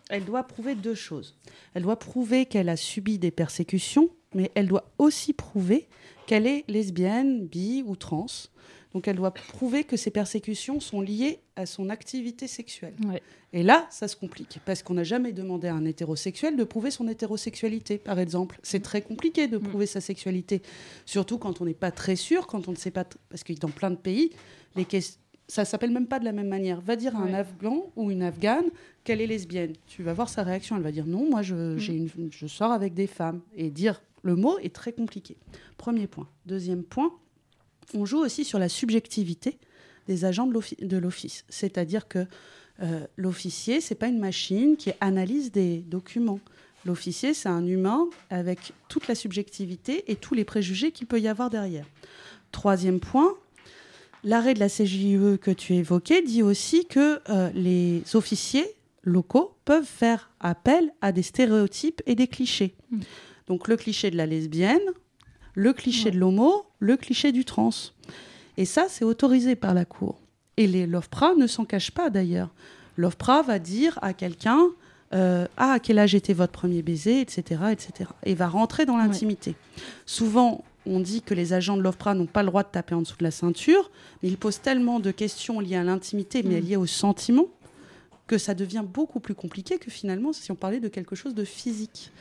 elle doit prouver deux choses. Elle doit prouver qu'elle a subi des persécutions, mais elle doit aussi prouver qu'elle est lesbienne, bi ou trans. Donc elle doit prouver que ces persécutions sont liées à son activité sexuelle. Et là, ça se complique, parce qu'on n'a jamais demandé à un hétérosexuel de prouver son hétérosexualité, par exemple. C'est très compliqué de prouver sa sexualité, surtout quand on n'est pas très sûr, quand on ne sait pas... Parce que dans plein de pays, les ques- ça s'appelle même pas de la même manière. Va dire à un. Afghan ou une Afghane qu'elle est lesbienne. Tu vas voir sa réaction, elle va dire non, moi je, j'ai une- je sors avec des femmes. Et dire le mot est très compliqué. Premier point. Deuxième point, on joue aussi sur la subjectivité des agents de l'offi- de l'office. C'est-à-dire que euh, l'officier, c'est pas une machine qui analyse des documents. L'officier, c'est un humain avec toute la subjectivité et tous les préjugés qu'il peut y avoir derrière. Troisième point, l'arrêt de la CJUE que tu évoquais dit aussi que euh, les officiers locaux peuvent faire appel à des stéréotypes et des clichés. Donc le cliché de la lesbienne, le cliché de l'homo, le cliché du trans. Et ça, c'est autorisé par la Cour. Et les- l'OFPRA ne s'en cache pas d'ailleurs. L'OFPRA va dire à quelqu'un euh, Ah, à quel âge était votre premier baiser, etc. etc. et va rentrer dans l'intimité. Souvent, on dit que les agents de l'OFPRA n'ont pas le droit de taper en dessous de la ceinture, mais ils posent tellement de questions liées à l'intimité, mais Mm. liées au sentiment, que ça devient beaucoup plus compliqué que finalement si on parlait de quelque chose de physique.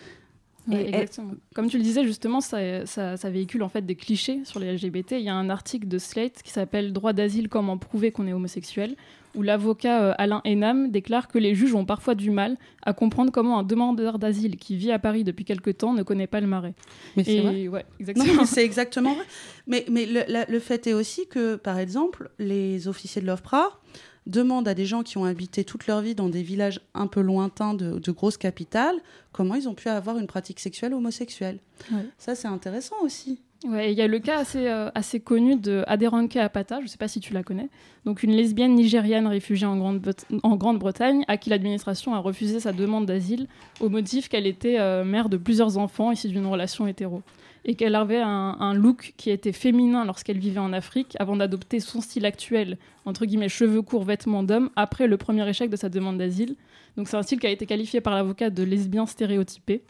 Ouais, exactement. Comme tu le disais justement, ça, ça- ça véhicule en fait des clichés sur les LGBT. Il y a un article de Slate qui s'appelle Droit d'asile, comment prouver qu'on est homosexuel, où l'avocat euh, Alain Enam déclare que les juges ont parfois du mal à comprendre comment un demandeur d'asile qui vit à Paris depuis quelque temps ne connaît pas le marais. Mais c'est vrai. ouais, exactement. mais c'est *laughs* exactement vrai. Mais, mais le, la- le fait est aussi que, par exemple, les officiers de l'OFPRA demandent à des gens qui ont habité toute leur vie dans des villages un peu lointains de, de grosses capitales comment ils ont pu avoir une pratique sexuelle homosexuelle. Ouais. Ça, c'est intéressant aussi. Ouais, il y a le cas assez, euh, assez connu de Aderonke Apata, je ne sais pas si tu la connais, donc une lesbienne nigériane réfugiée en Grande- en Grande-Bretagne à qui l'administration a refusé sa demande d'asile au motif qu'elle était euh, mère de plusieurs enfants issus d'une relation hétéro et qu'elle avait un, un look qui était féminin lorsqu'elle vivait en Afrique avant d'adopter son style actuel, entre guillemets cheveux courts, vêtements d'homme, après le premier échec de sa demande d'asile. Donc c'est un style qui a été qualifié par l'avocat de lesbien stéréotypé.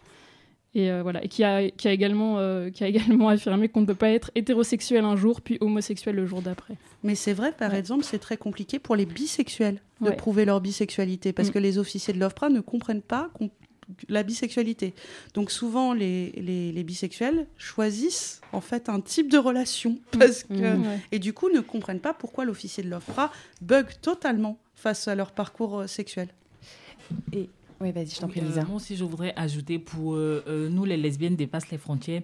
Et euh, voilà, et qui a, qui a également, euh, qui a également affirmé qu'on ne peut pas être hétérosexuel un jour, puis homosexuel le jour d'après. Mais c'est vrai, par exemple, c'est très compliqué pour les bisexuels de Ouais. prouver leur bisexualité parce Mm. que les officiers de l'OFPRA ne comprennent pas qu'on- la bisexualité. Donc souvent, les, les, les bisexuels choisissent en fait un type de relation parce que, Mm. Ouais. et du coup ne comprennent pas pourquoi l'officier de l'OFPRA bug totalement face à leur parcours euh, sexuel. Et oui, vas-y, je t'en prie, Oui, euh, Lisa. moi aussi, je voudrais ajouter pour euh, euh, nous, les lesbiennes dépassent les frontières.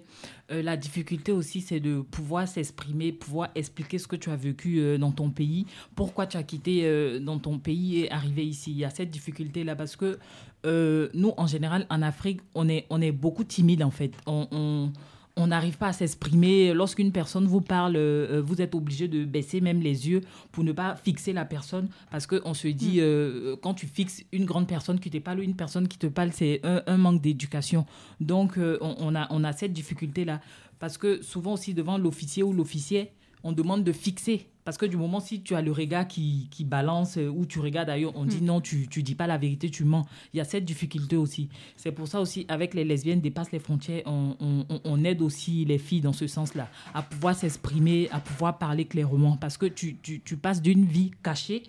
La difficulté aussi, c'est de pouvoir s'exprimer, pouvoir expliquer ce que tu as vécu dans ton pays, pourquoi tu as quitté dans ton pays et arrivé ici. Il y a cette difficulté-là parce que nous, en général, en Afrique, on est, on est beaucoup timide en fait. On. on on n'arrive pas à s'exprimer. Lorsqu'une personne vous parle, euh, vous êtes obligé de baisser même les yeux pour ne pas fixer la personne. Parce qu'on se dit, euh, quand tu fixes une grande personne qui te parle, une personne qui te parle, c'est un, un manque d'éducation. Donc, euh, on, on a, on a cette difficulté-là. Parce que souvent aussi, devant l'officier ou l'officier, on demande de fixer. Parce que du moment, si tu as le regard qui, qui balance euh, ou tu regardes ailleurs, on dit Mm. non, tu ne dis pas la vérité, tu mens. Il y a cette difficulté aussi. C'est pour ça aussi, avec les lesbiennes dépassent les frontières, on, on- on- on aide aussi les filles dans ce sens-là, à pouvoir s'exprimer, à pouvoir parler clairement. Parce que tu, tu- tu passes d'une vie cachée.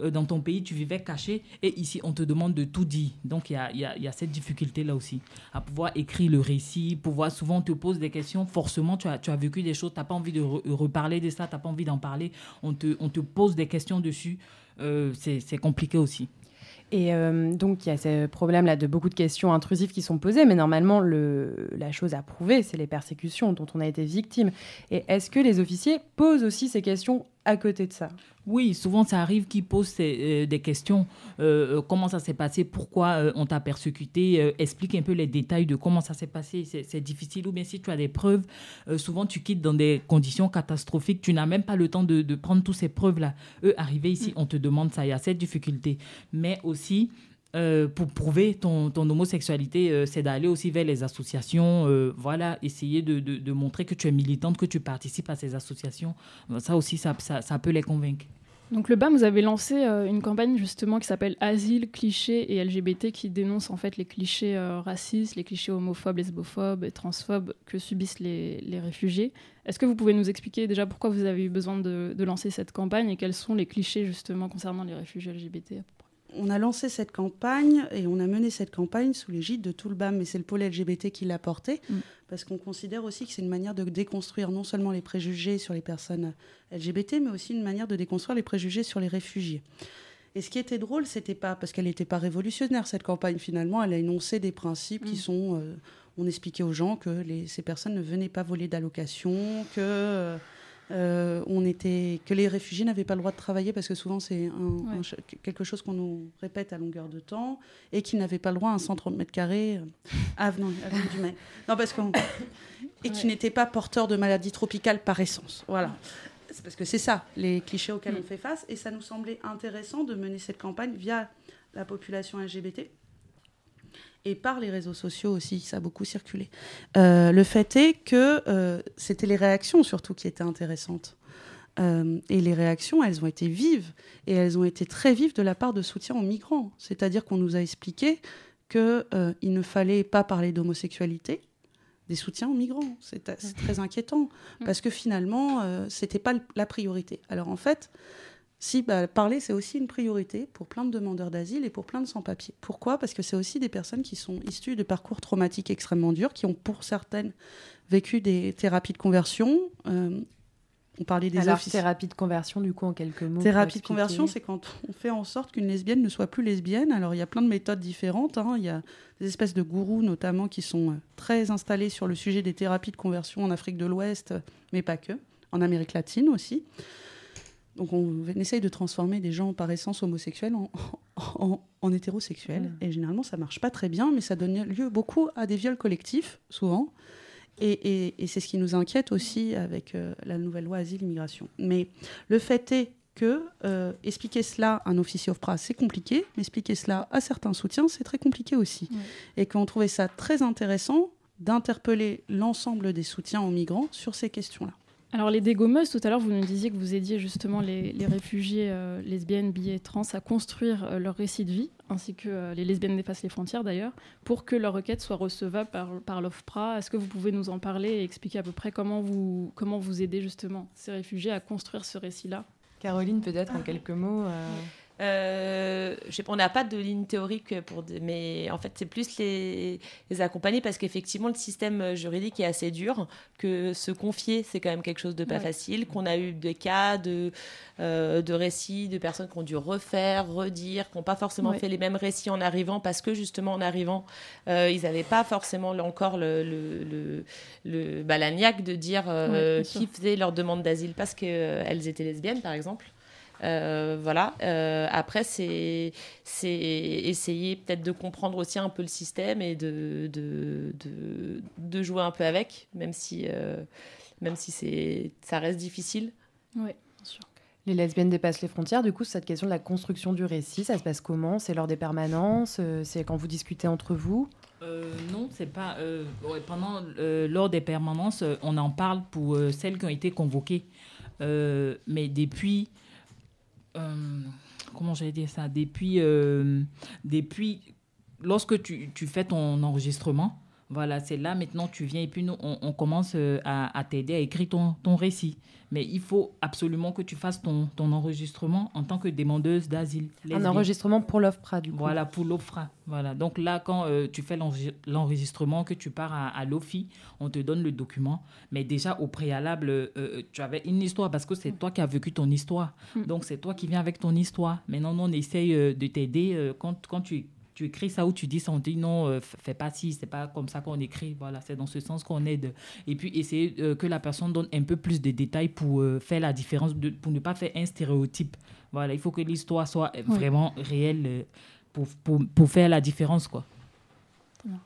Euh, Dans ton pays, tu vivais caché et ici, on te demande de tout dire. Donc, il y a, y a- y a cette difficulté-là aussi, à pouvoir écrire le récit, pouvoir souvent on te pose des questions. Forcément, tu as, tu as vécu des choses, tu n'as pas envie de re- reparler de ça, tu n'as pas envie d'en parler. On te, on te pose des questions dessus. euh, c'est compliqué aussi. Et euh, donc, il y a ce problème-là de beaucoup de questions intrusives qui sont posées, mais normalement, le, la chose à prouver, c'est les persécutions dont on a été victime. Et est-ce que les officiers posent aussi ces questions à côté de ça? Oui, souvent ça arrive qu'ils posent euh, des questions. Euh, euh, comment ça s'est passé? Pourquoi euh, on t'a persécuté? Explique un peu les détails de comment ça s'est passé. C'est difficile. Ou bien si tu as des preuves, souvent tu quittes dans des conditions catastrophiques. Tu n'as même pas le temps de, de prendre toutes ces preuves-là. Eux, arrivés ici, on te demande ça. Il y a cette difficulté. Mais aussi, euh, pour prouver ton, homosexualité, euh, c'est d'aller aussi vers les associations, euh, voilà, essayer de, montrer que tu es militante, que tu participes à ces associations. Ça aussi, ça, peut les convaincre. Donc le BAM, vous avez lancé une campagne justement qui s'appelle Asile, clichés et LGBT qui dénonce en fait les clichés racistes, les clichés homophobes, lesbophobes et transphobes que subissent les, réfugiés. Est-ce que vous pouvez nous expliquer déjà pourquoi vous avez eu besoin de lancer cette campagne et quels sont les clichés justement concernant les réfugiés LGBT On a lancé cette campagne et on a mené cette campagne sous l'égide de tout le BAM, mais c'est le pôle LGBT qui l'a porté, Mm. parce qu'on considère aussi que c'est une manière de déconstruire non seulement les préjugés sur les personnes LGBT, mais aussi une manière de déconstruire les préjugés sur les réfugiés. Et ce qui était drôle, c'était pas parce qu'elle n'était pas révolutionnaire cette campagne. Finalement, elle a énoncé des principes qui Mm. sont. euh, on expliquait aux gens que les- ces personnes ne venaient pas voler d'allocations, que euh, on était, que les réfugiés n'avaient pas le droit de travailler parce que souvent c'est quelque chose qu'on nous répète à longueur de temps et qu'ils n'avaient pas le droit à un 130 mètres carrés euh, avenue, du Maine. Non, parce qu'on et qui n'étaient pas porteurs de maladies tropicales par essence. Voilà. C'est parce que c'est ça, les clichés auxquels Mm. on fait face. Et ça nous semblait intéressant de mener cette campagne via la population LGBT et par les réseaux sociaux aussi, ça a beaucoup circulé. Euh, le fait est que euh, c'était les réactions surtout qui étaient intéressantes. Euh, et les réactions, elles ont été vives, et elles ont été très vives de la part de soutien aux migrants. C'est-à-dire qu'on nous a expliqué qu'il ne fallait pas parler d'homosexualité, des soutiens aux migrants. C'est très inquiétant, parce que finalement, c'était pas la priorité. Alors en fait, si bah, parler, c'est aussi une priorité pour plein de demandeurs d'asile et pour plein de sans-papiers. Pourquoi? Parce que c'est aussi des personnes qui sont issues de parcours traumatiques extrêmement durs, qui ont pour certaines vécu des thérapies de conversion. Euh, on parlait des Alors, thérapie de conversion, du coup, en quelques mots. Thérapie de conversion, c'est quand on fait en sorte qu'une lesbienne ne soit plus lesbienne. Alors, il y a plein de méthodes différentes. hein. Il y a des espèces de gourous, notamment, qui sont euh, très installés sur le sujet des thérapies de conversion en Afrique de l'Ouest, mais pas que, en Amérique latine aussi. Donc, on essaye de transformer des gens par essence homosexuels en, en, en hétérosexuels. Et généralement, ça marche pas très bien, mais ça donne lieu beaucoup à des viols collectifs, souvent. Et, et- et c'est ce qui nous inquiète aussi avec euh, la nouvelle loi asile-immigration. Mais le fait est que euh, expliquer cela à un officier OFPRA, c'est compliqué, mais expliquer cela à certains soutiens, c'est très compliqué aussi. Et qu'on trouvait ça très intéressant d'interpeller l'ensemble des soutiens aux migrants sur ces questions-là. Alors les dégommeuses, tout à l'heure vous nous disiez que vous aidiez justement les, les réfugiés euh, lesbiennes, bi et trans à construire euh, leur récit de vie, ainsi que euh, les lesbiennes dépassent les frontières d'ailleurs, pour que leur requête soit recevable par, par l'OFPRA. Est-ce que vous pouvez nous en parler et expliquer à peu près comment vous, comment vous aidez justement ces réfugiés à construire ce récit-là? Caroline, peut-être en quelques mots. Euh, je sais pas, on n'a pas de ligne théorique pour, des- mais en fait c'est plus les, les accompagner parce qu'effectivement le système juridique est assez dur, que se confier c'est quand même quelque chose de pas Ouais. facile, qu'on a eu des cas de, euh, de récits de personnes qui ont dû refaire, redire, qui n'ont pas forcément Ouais. fait les mêmes récits en arrivant parce que justement en arrivant euh, ils n'avaient pas forcément là encore le, le, le, le- bah, la niaque de dire euh, Ouais, qui faisait leur demande d'asile parce qu'elles étaient lesbiennes par exemple. Euh, voilà. Euh, après, c'est essayer peut-être de comprendre aussi un peu le système et de, de, de, de jouer un peu avec, même si, euh, même si c'est ça reste difficile. Oui, bien sûr. Les lesbiennes dépassent les frontières. Du coup, cette question de la construction du récit, ça se passe comment? C'est lors des permanences? C'est quand vous discutez entre vous? Euh, non, c'est pas. euh, ouais, pendant, euh, lors des permanences, euh, on en parle pour euh, celles qui ont été convoquées. Euh, mais depuis. Euh, comment j'allais dire ça? Depuis. euh, depuis lorsque tu fais ton enregistrement, Voilà, c'est là maintenant tu viens et puis nous, on, on commence euh, à, à t'aider à écrire ton, ton récit. Mais il faut absolument que tu fasses ton, ton enregistrement en tant que demandeuse d'asile. Un enregistrement pour l'OFPRA, du coup. Voilà, pour l'OFRA. Voilà. Donc là, quand euh, tu fais l'enregi- l'enregistrement, que tu pars à, à l'OFI, on te donne le document. Mais déjà, au préalable, euh, tu avais une histoire parce que c'est toi qui as vécu ton histoire. Mm. Donc c'est toi qui viens avec ton histoire. Maintenant, on essaye de t'aider. quand, quand tu, tu écris ça ou tu dis ça, on te dit non, euh, fais pas ci, c'est pas comme ça qu'on écrit. Voilà, c'est dans ce sens qu'on aide. Et puis essayer euh, que la personne donne un peu plus de détails pour euh, faire la différence, de- pour ne pas faire un stéréotype. Voilà, il faut que l'histoire soit Oui. vraiment réelle euh, pour, pour, pour faire la différence, quoi.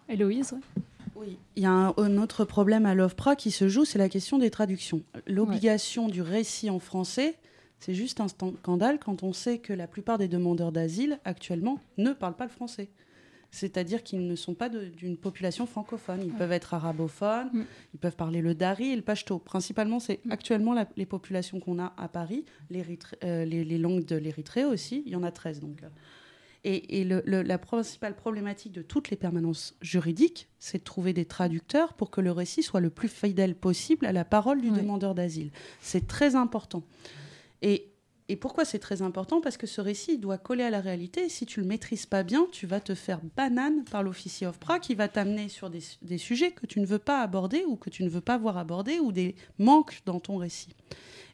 Héloïse, ouais. Oui, il y a un, un autre problème à l'OFPRA qui se joue, c'est la question des traductions. L'obligation du récit en français, c'est juste un scandale quand on sait que la plupart des demandeurs d'asile actuellement ne parlent pas le français. C'est-à-dire qu'ils ne sont pas d'une population francophone. Ils peuvent être arabophones, ils peuvent parler le dari et le pachto. Principalement, c'est actuellement la- les populations qu'on a à Paris, euh, les, les langues de l'Érythrée aussi. Il y en a 13 donc. euh. Et, et le- le- la principale problématique de toutes les permanences juridiques, c'est de trouver des traducteurs pour que le récit soit le plus fidèle possible à la parole du demandeur d'asile. C'est très important. Et, pourquoi c'est très important? Parce que ce récit doit coller à la réalité. Si tu le maîtrises pas bien, tu vas te faire banane par l'officier OFPRA qui va t'amener sur des, des sujets que tu ne veux pas aborder ou que tu ne veux pas voir abordés ou des manques dans ton récit.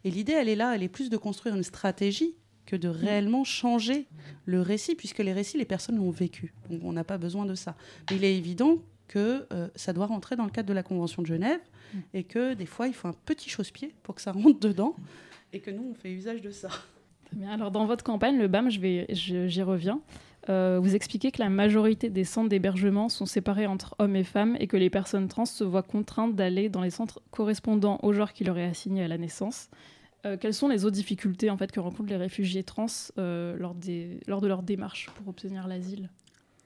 Et l'idée, elle est là, elle est plus de construire une stratégie que de réellement changer le récit, puisque les récits, les personnes l'ont vécu. Donc on n'a pas besoin de ça. Mais il est évident que euh, ça doit rentrer dans le cadre de la Convention de Genève et que des fois, il faut un petit chausse-pied pour que ça rentre dedans et que nous, on fait usage de ça. Très bien. Alors, dans votre campagne, le BAM, je vais- je- j'y reviens. Euh, vous expliquez que la majorité des centres d'hébergement sont séparés entre hommes et femmes et que les personnes trans se voient contraintes d'aller dans les centres correspondant au genre qui leur est assigné à la naissance. Euh, quelles sont les autres difficultés en fait, que rencontrent les réfugiés trans euh, lors, des, lors de leur démarche pour obtenir l'asile?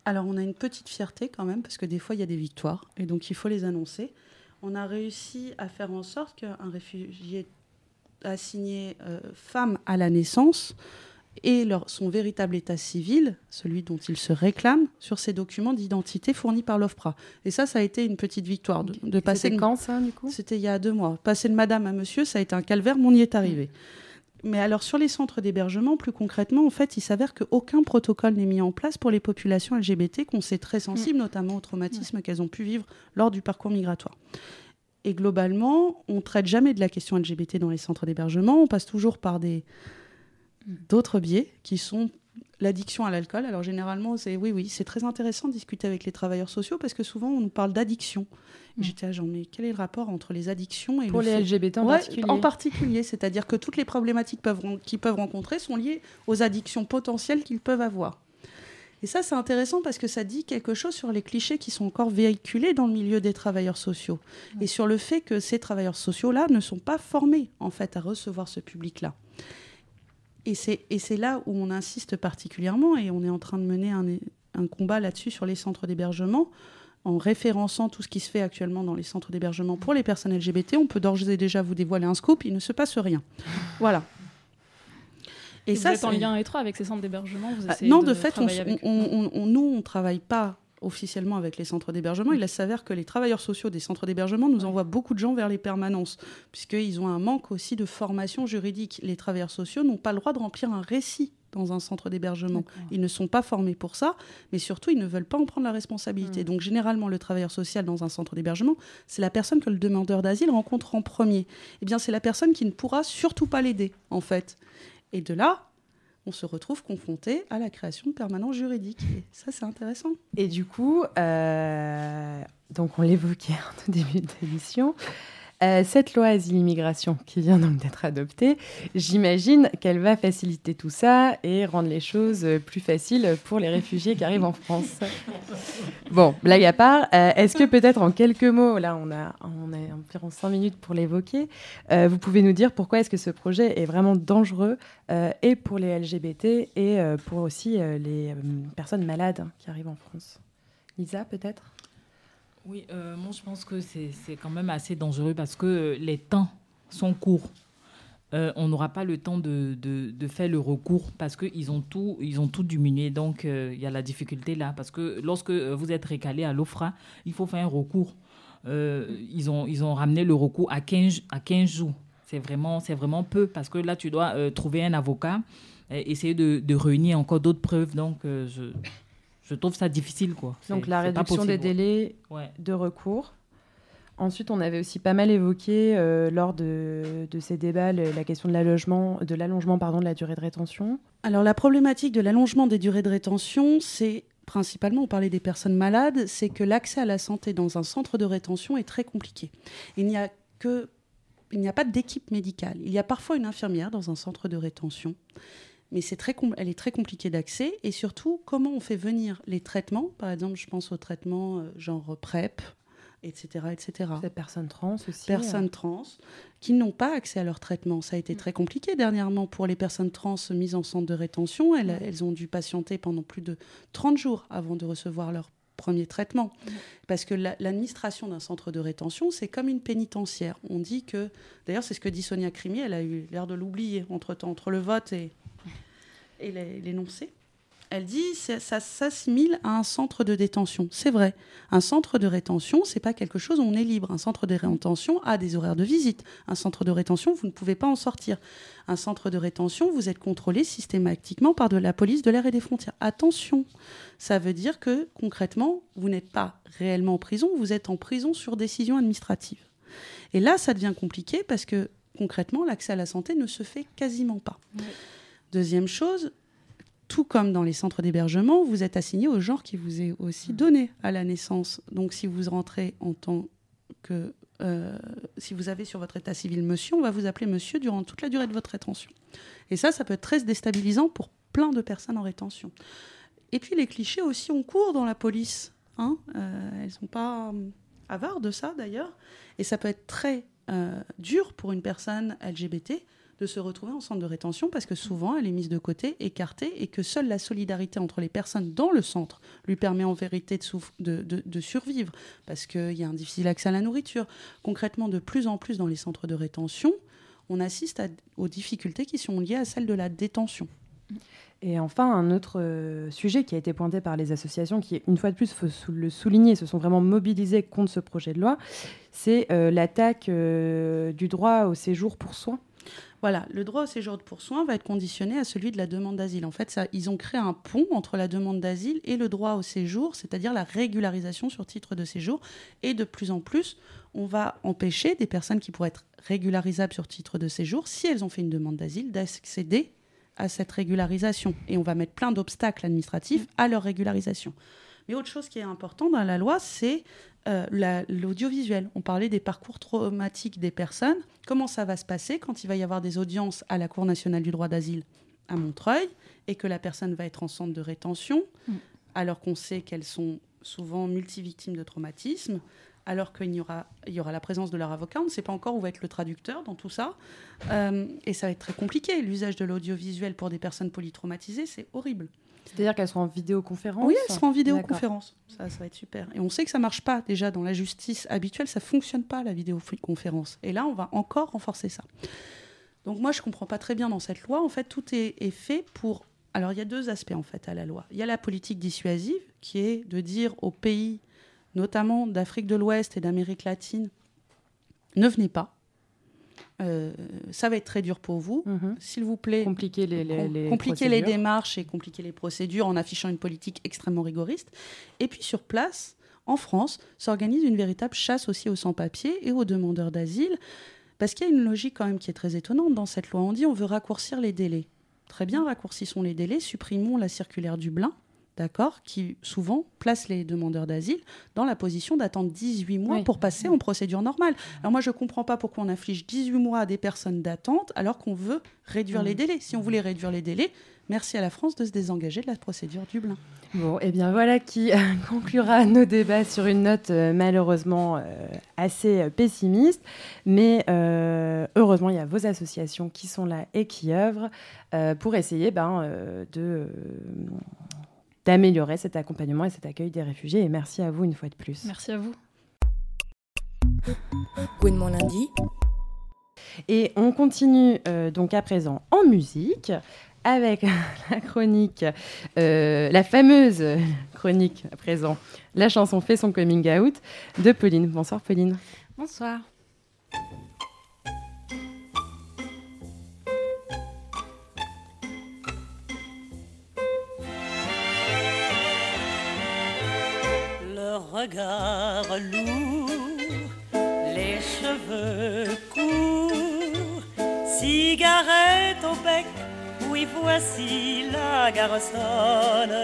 Alors, on a une petite fierté quand même, parce que des fois, il y a des victoires, et donc il faut les annoncer. On a réussi à faire en sorte qu'un réfugié assigné euh, femme à la naissance et leur, son véritable état civil, celui dont il se réclame, sur ses documents d'identité fournis par l'OFPRA. Et ça, ça a été une petite victoire. De, de passer C'était quand ça, du coup C'était il y a deux mois. Passer de madame à monsieur, ça a été un calvaire, mais on y est arrivé. Mais alors, sur les centres d'hébergement, plus concrètement, en fait, il s'avère qu'aucun protocole n'est mis en place pour les populations LGBT qu'on sait très sensibles, notamment au traumatisme qu'elles ont pu vivre lors du parcours migratoire. Et globalement, on traite jamais de la question LGBT dans les centres d'hébergement. On passe toujours par des d'autres biais qui sont l'addiction à l'alcool. Alors généralement, c'est oui, oui, c'est très intéressant de discuter avec les travailleurs sociaux parce que souvent on nous parle d'addiction. Et J'étais là, genre, mais quel est le rapport entre les addictions et Pour le les fait- LGBT en Ouais, particulier. En particulier, c'est-à-dire que toutes les problématiques peuvent qu'ils peuvent rencontrer sont liées aux addictions potentielles qu'ils peuvent avoir. Et ça, c'est intéressant parce que ça dit quelque chose sur les clichés qui sont encore véhiculés dans le milieu des travailleurs sociaux et sur le fait que ces travailleurs sociaux-là ne sont pas formés en fait à recevoir ce public-là. Et c'est et c'est là où on insiste particulièrement et on est en train de mener un, un combat là-dessus sur les centres d'hébergement en référençant tout ce qui se fait actuellement dans les centres d'hébergement pour les personnes LGBT. On peut d'ores et déjà vous dévoiler un scoop, il ne se passe rien. Voilà. Et, vous êtes en lien étroit avec ces centres d'hébergement vous ah, essayez non, de, fait, on- nous, on ne travaille pas officiellement avec les centres d'hébergement. Il s'avère que les travailleurs sociaux des centres d'hébergement nous envoient beaucoup de gens vers les permanences, puisqu'ils ont un manque aussi de formation juridique. Les travailleurs sociaux n'ont pas le droit de remplir un récit dans un centre d'hébergement. Ils ne sont pas formés pour ça, mais surtout, ils ne veulent pas en prendre la responsabilité. Donc, généralement, le travailleur social dans un centre d'hébergement, c'est la personne que le demandeur d'asile rencontre en premier. Eh bien, c'est la personne qui ne pourra surtout pas l'aider, en fait. Et de là, on se retrouve confronté à la création de permanences juridiques. Et ça, c'est intéressant. Et du coup, euh, donc on l'évoquait *laughs* tout début de l'émission, euh, cette loi asile-immigration qui vient donc d'être adoptée, j'imagine qu'elle va faciliter tout ça et rendre les choses euh, plus faciles pour les réfugiés qui arrivent en France. Bon, blague à part, euh, est-ce que peut-être en quelques mots, là on a, on a environ cinq minutes pour l'évoquer, vous pouvez nous dire pourquoi est-ce que ce projet est vraiment dangereux et pour les LGBT et pour aussi les personnes malades qui arrivent en France? Lisa, peut-être? Oui, euh, moi je pense que c'est quand même assez dangereux parce que euh, les temps sont courts. euh, on n'aura pas le temps de, de- de faire le recours parce qu'ils ont tout, ils ont tout diminué. Donc, il y a la difficulté là. Parce que lorsque vous êtes récalé à l'OFRA, il faut faire un recours. Ils, ont, ils ont ramené le recours à 15, à 15 jours. C'est vraiment, vraiment peu parce que là, tu dois trouver un avocat, et essayer de, de réunir encore d'autres preuves. Donc, je, je trouve ça difficile. Quoi. Donc la réduction des délais Ouais. de recours. Ensuite, on avait aussi pas mal évoqué euh, lors de, de ces débats le- la question de l'allongement de, l'allongement, pardon, de la durée de rétention. Alors la problématique de l'allongement des durées de rétention, c'est principalement, on parlait des personnes malades, c'est que l'accès à la santé dans un centre de rétention est très compliqué. Il n'y a que il n'y a pas d'équipe médicale. Il y a parfois une infirmière dans un centre de rétention, mais c'est très elle est très compliquée d'accès. Et surtout, comment on fait venir les traitements? Par exemple, je pense aux traitements euh, genre PrEP, etc. etc. Ces personnes trans aussi. Personnes hein. trans qui n'ont pas accès à leur traitement. Ça a été très compliqué dernièrement pour les personnes trans mises en centre de rétention. Elles, elles ont dû patienter pendant plus de 30 jours avant de recevoir leur premier traitement. Parce que la- l'administration d'un centre de rétention, c'est comme une pénitentiaire. On dit que, d'ailleurs c'est ce que dit Sonia Crimi, elle a eu l'air de l'oublier entre-temps, entre le vote et, et l'énoncé. Elle dit ça, ça s'assimile à un centre de détention. C'est vrai. Un centre de rétention, c'est pas quelque chose où on est libre. Un centre de rétention a des horaires de visite. Un centre de rétention, vous ne pouvez pas en sortir. Un centre de rétention, vous êtes contrôlé systématiquement par de la police de l'air et des frontières. Attention, ça veut dire que concrètement, vous n'êtes pas réellement en prison, vous êtes en prison sur décision administrative. Et là, ça devient compliqué parce que concrètement, l'accès à la santé ne se fait quasiment pas. Deuxième chose, tout comme dans les centres d'hébergement, vous êtes assigné au genre qui vous est aussi donné à la naissance. Donc si vous rentrez en tant que... euh, si vous avez sur votre état civil monsieur, on va vous appeler monsieur durant toute la durée de votre rétention. Et ça, ça peut être très déstabilisant pour plein de personnes en rétention. Et puis les clichés aussi ont cours dans la police. Hein Euh, elles sont pas euh, avares de ça d'ailleurs. Et ça peut être très euh, dur pour une personne LGBT de se retrouver en centre de rétention parce que souvent elle est mise de côté, écartée, et que seule la solidarité entre les personnes dans le centre lui permet en vérité de, souff- de, de- de survivre parce qu'il y a un difficile accès à la nourriture. Concrètement, de plus en plus dans les centres de rétention, on assiste à- aux difficultés qui sont liées à celles de la détention. Et enfin, un autre euh, sujet qui a été pointé par les associations, qui, une fois de plus, il faut sou- le souligner, se sont vraiment mobilisées contre ce projet de loi, c'est euh, l'attaque euh, du droit au séjour pour soins. Voilà, le droit au séjour pour soins va être conditionné à celui de la demande d'asile. En fait, ça, ils ont créé un pont entre la demande d'asile et le droit au séjour, c'est-à-dire la régularisation sur titre de séjour. Et de plus en plus, on va empêcher des personnes qui pourraient être régularisables sur titre de séjour, si elles ont fait une demande d'asile, d'accéder à cette régularisation. Et on va mettre plein d'obstacles administratifs à leur régularisation. Mais autre chose qui est importante dans la loi, c'est euh, la- l'audiovisuel. On parlait des parcours traumatiques des personnes. Comment ça va se passer quand il va y avoir des audiences à la Cour nationale du droit d'asile à Montreuil et que la personne va être en centre de rétention, alors qu'on sait qu'elles sont souvent multivictimes de traumatisme, alors qu'il y aura, il y aura la présence de leur avocat. On ne sait pas encore où va être le traducteur dans tout ça. Euh, et ça va être très compliqué. L'usage de l'audiovisuel pour des personnes polytraumatisées, c'est horrible. C'est-à-dire qu'elles seront en vidéoconférence Oui, elles seront en vidéoconférence. Ça, ça va être super. Et on sait que ça marche pas déjà dans la justice habituelle, ça fonctionne pas la vidéoconférence. Et là, on va encore renforcer ça. Donc moi, je comprends pas très bien dans cette loi. En fait, tout est, est fait pour. Alors, il y a deux aspects en fait à la loi. Il y a la politique dissuasive, qui est de dire aux pays, notamment d'Afrique de l'Ouest et d'Amérique latine, ne venez pas. Euh, ça va être très dur pour vous. S'il vous plaît, compliquer les, les, com- les compliquer les procédures. démarches et compliquer les procédures en affichant une politique extrêmement rigoriste. Et puis sur place, en France, s'organise une véritable chasse aussi aux sans-papiers et aux demandeurs d'asile, parce qu'il y a une logique quand même qui est très étonnante dans cette loi. On dit on veut raccourcir les délais. Très bien, raccourcissons les délais, supprimons la circulaire Dublin. D'accord, qui souvent place les demandeurs d'asile dans la position d'attendre 18 mois Oui. pour passer en procédure normale. Alors moi, je ne comprends pas pourquoi on inflige 18 mois à des personnes d'attente alors qu'on veut réduire les délais. Si on voulait réduire les délais, merci à la France de se désengager de la procédure Dublin. Bon, et bien voilà qui *laughs* conclura nos débats sur une note euh, malheureusement euh, assez euh, pessimiste. Mais euh, heureusement, il y a vos associations qui sont là et qui œuvrent pour essayer ben, de, d'améliorer cet accompagnement et cet accueil des réfugiés. Et merci à vous une fois de plus. Merci à vous. Gouinement lundi. Et on continue euh, donc à présent en musique avec *laughs* la chronique, euh, la fameuse *laughs* chronique à présent, la chanson fait son coming out de Pauline. Bonsoir Pauline. Bonsoir. Regard lourd, les cheveux courts, cigarette au bec, oui voici la garçonne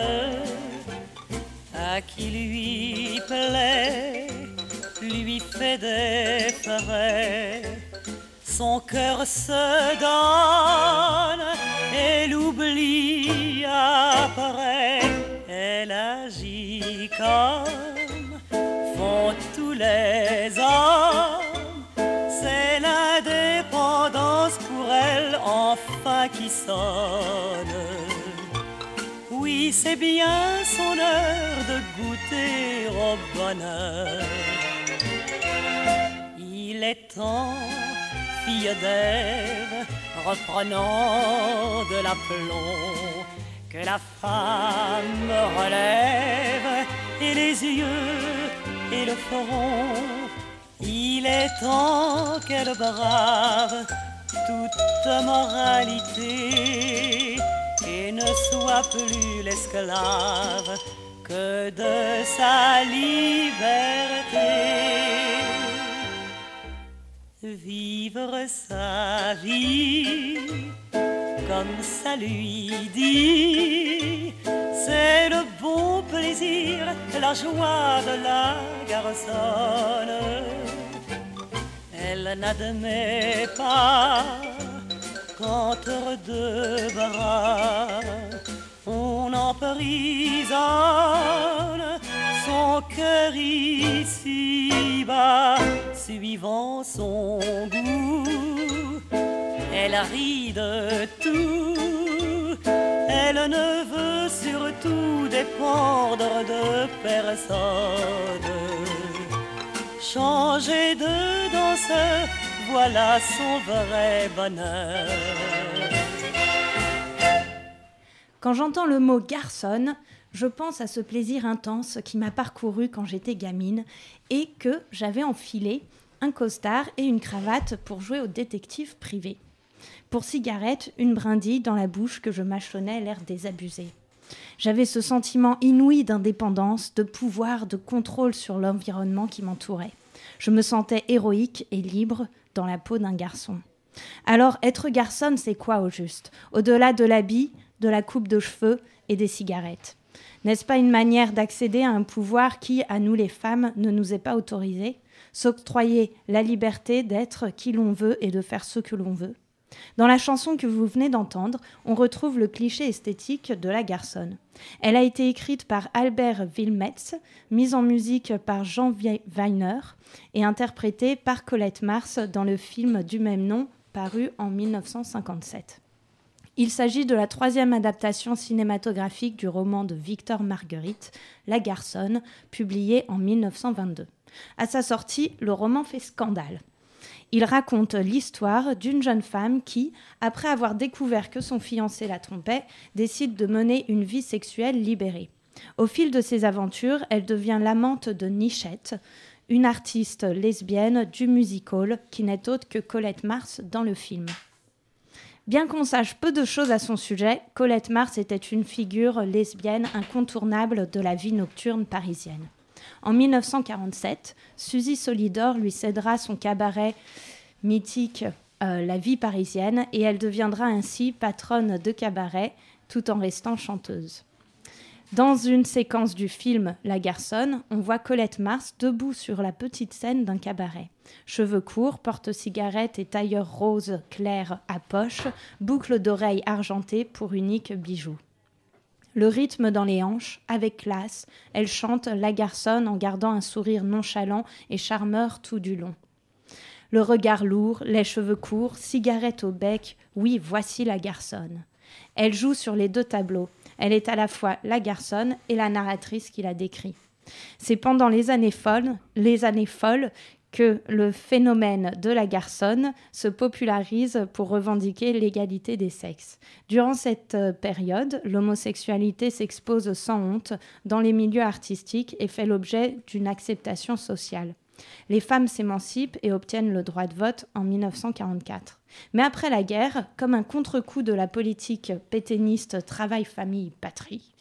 à qui lui plaît, lui fait des frais. Son cœur se donne et l'oublie après. Elle agit comme les hommes. C'est l'indépendance pour elle enfin qui sonne. Oui, c'est bien son heure de goûter au bonheur. Il est temps, fille d'Ève, reprenant de l'aplomb, que la femme relève et les yeux le. Il est temps qu'elle brave toute moralité et ne soit plus l'esclave que de sa liberté. Vivre sa vie comme ça lui dit, c'est le bon plaisir, la joie de la garçonne. Elle n'admet pas qu'entre deux bras, on emprisonne son cœur ici bas, suivant son goût. Elle rit de tout, elle ne veut surtout dépendre de personne. Changer de danseur, voilà son vrai bonheur. Quand j'entends le mot garçonne, je pense à ce plaisir intense qui m'a parcouru quand j'étais gamine et que j'avais enfilé un costard et une cravate pour jouer au détective privé. Pour cigarette, une brindille dans la bouche que je mâchonnais l'air désabusé. J'avais ce sentiment inouï d'indépendance, de pouvoir, de contrôle sur l'environnement qui m'entourait. Je me sentais héroïque et libre dans la peau d'un garçon. Alors, être garçonne, c'est quoi au juste? Au-delà de l'habit, de la coupe de cheveux et des cigarettes. N'est-ce pas une manière d'accéder à un pouvoir qui, à nous les femmes, ne nous est pas autorisé? S'octroyer la liberté d'être qui l'on veut et de faire ce que l'on veut dans la chanson que vous venez d'entendre, on retrouve le cliché esthétique de la garçonne. Elle a été écrite par Albert Wilmetz, mise en musique par Jean Weiner et interprétée par Colette Mars dans le film du même nom paru en 1957. Il s'agit de la troisième adaptation cinématographique du roman de Victor Marguerite, La Garçonne, publié en 1922. À sa sortie, le roman fait scandale. Il raconte l'histoire d'une jeune femme qui, après avoir découvert que son fiancé la trompait, décide de mener une vie sexuelle libérée. Au fil de ses aventures, elle devient l'amante de Nichette, une artiste lesbienne du musical qui n'est autre que Colette Mars dans le film. Bien qu'on sache peu de choses à son sujet, Colette Mars était une figure lesbienne incontournable de la vie nocturne parisienne. En 1947, Suzy Solidor lui cédera son cabaret mythique euh, La vie parisienne et elle deviendra ainsi patronne de cabaret tout en restant chanteuse. Dans une séquence du film La garçonne, on voit Colette Mars debout sur la petite scène d'un cabaret. Cheveux courts, porte-cigarette et tailleur rose clair à poche, boucle d'oreilles argentée pour unique bijou le rythme dans les hanches, avec classe, elle chante La garçonne en gardant un sourire nonchalant et charmeur tout du long. Le regard lourd, les cheveux courts, cigarette au bec, oui, voici la garçonne. Elle joue sur les deux tableaux. Elle est à la fois la garçonne et la narratrice qui la décrit. C'est pendant les années folles, les années folles que le phénomène de la garçonne se popularise pour revendiquer l'égalité des sexes. Durant cette euh, période, l'homosexualité s'expose sans honte dans les milieux artistiques et fait l'objet d'une acceptation sociale. Les femmes s'émancipent et obtiennent le droit de vote en 1944. Mais après la guerre, comme un contre-coup de la politique pétainiste travail-famille-patrie,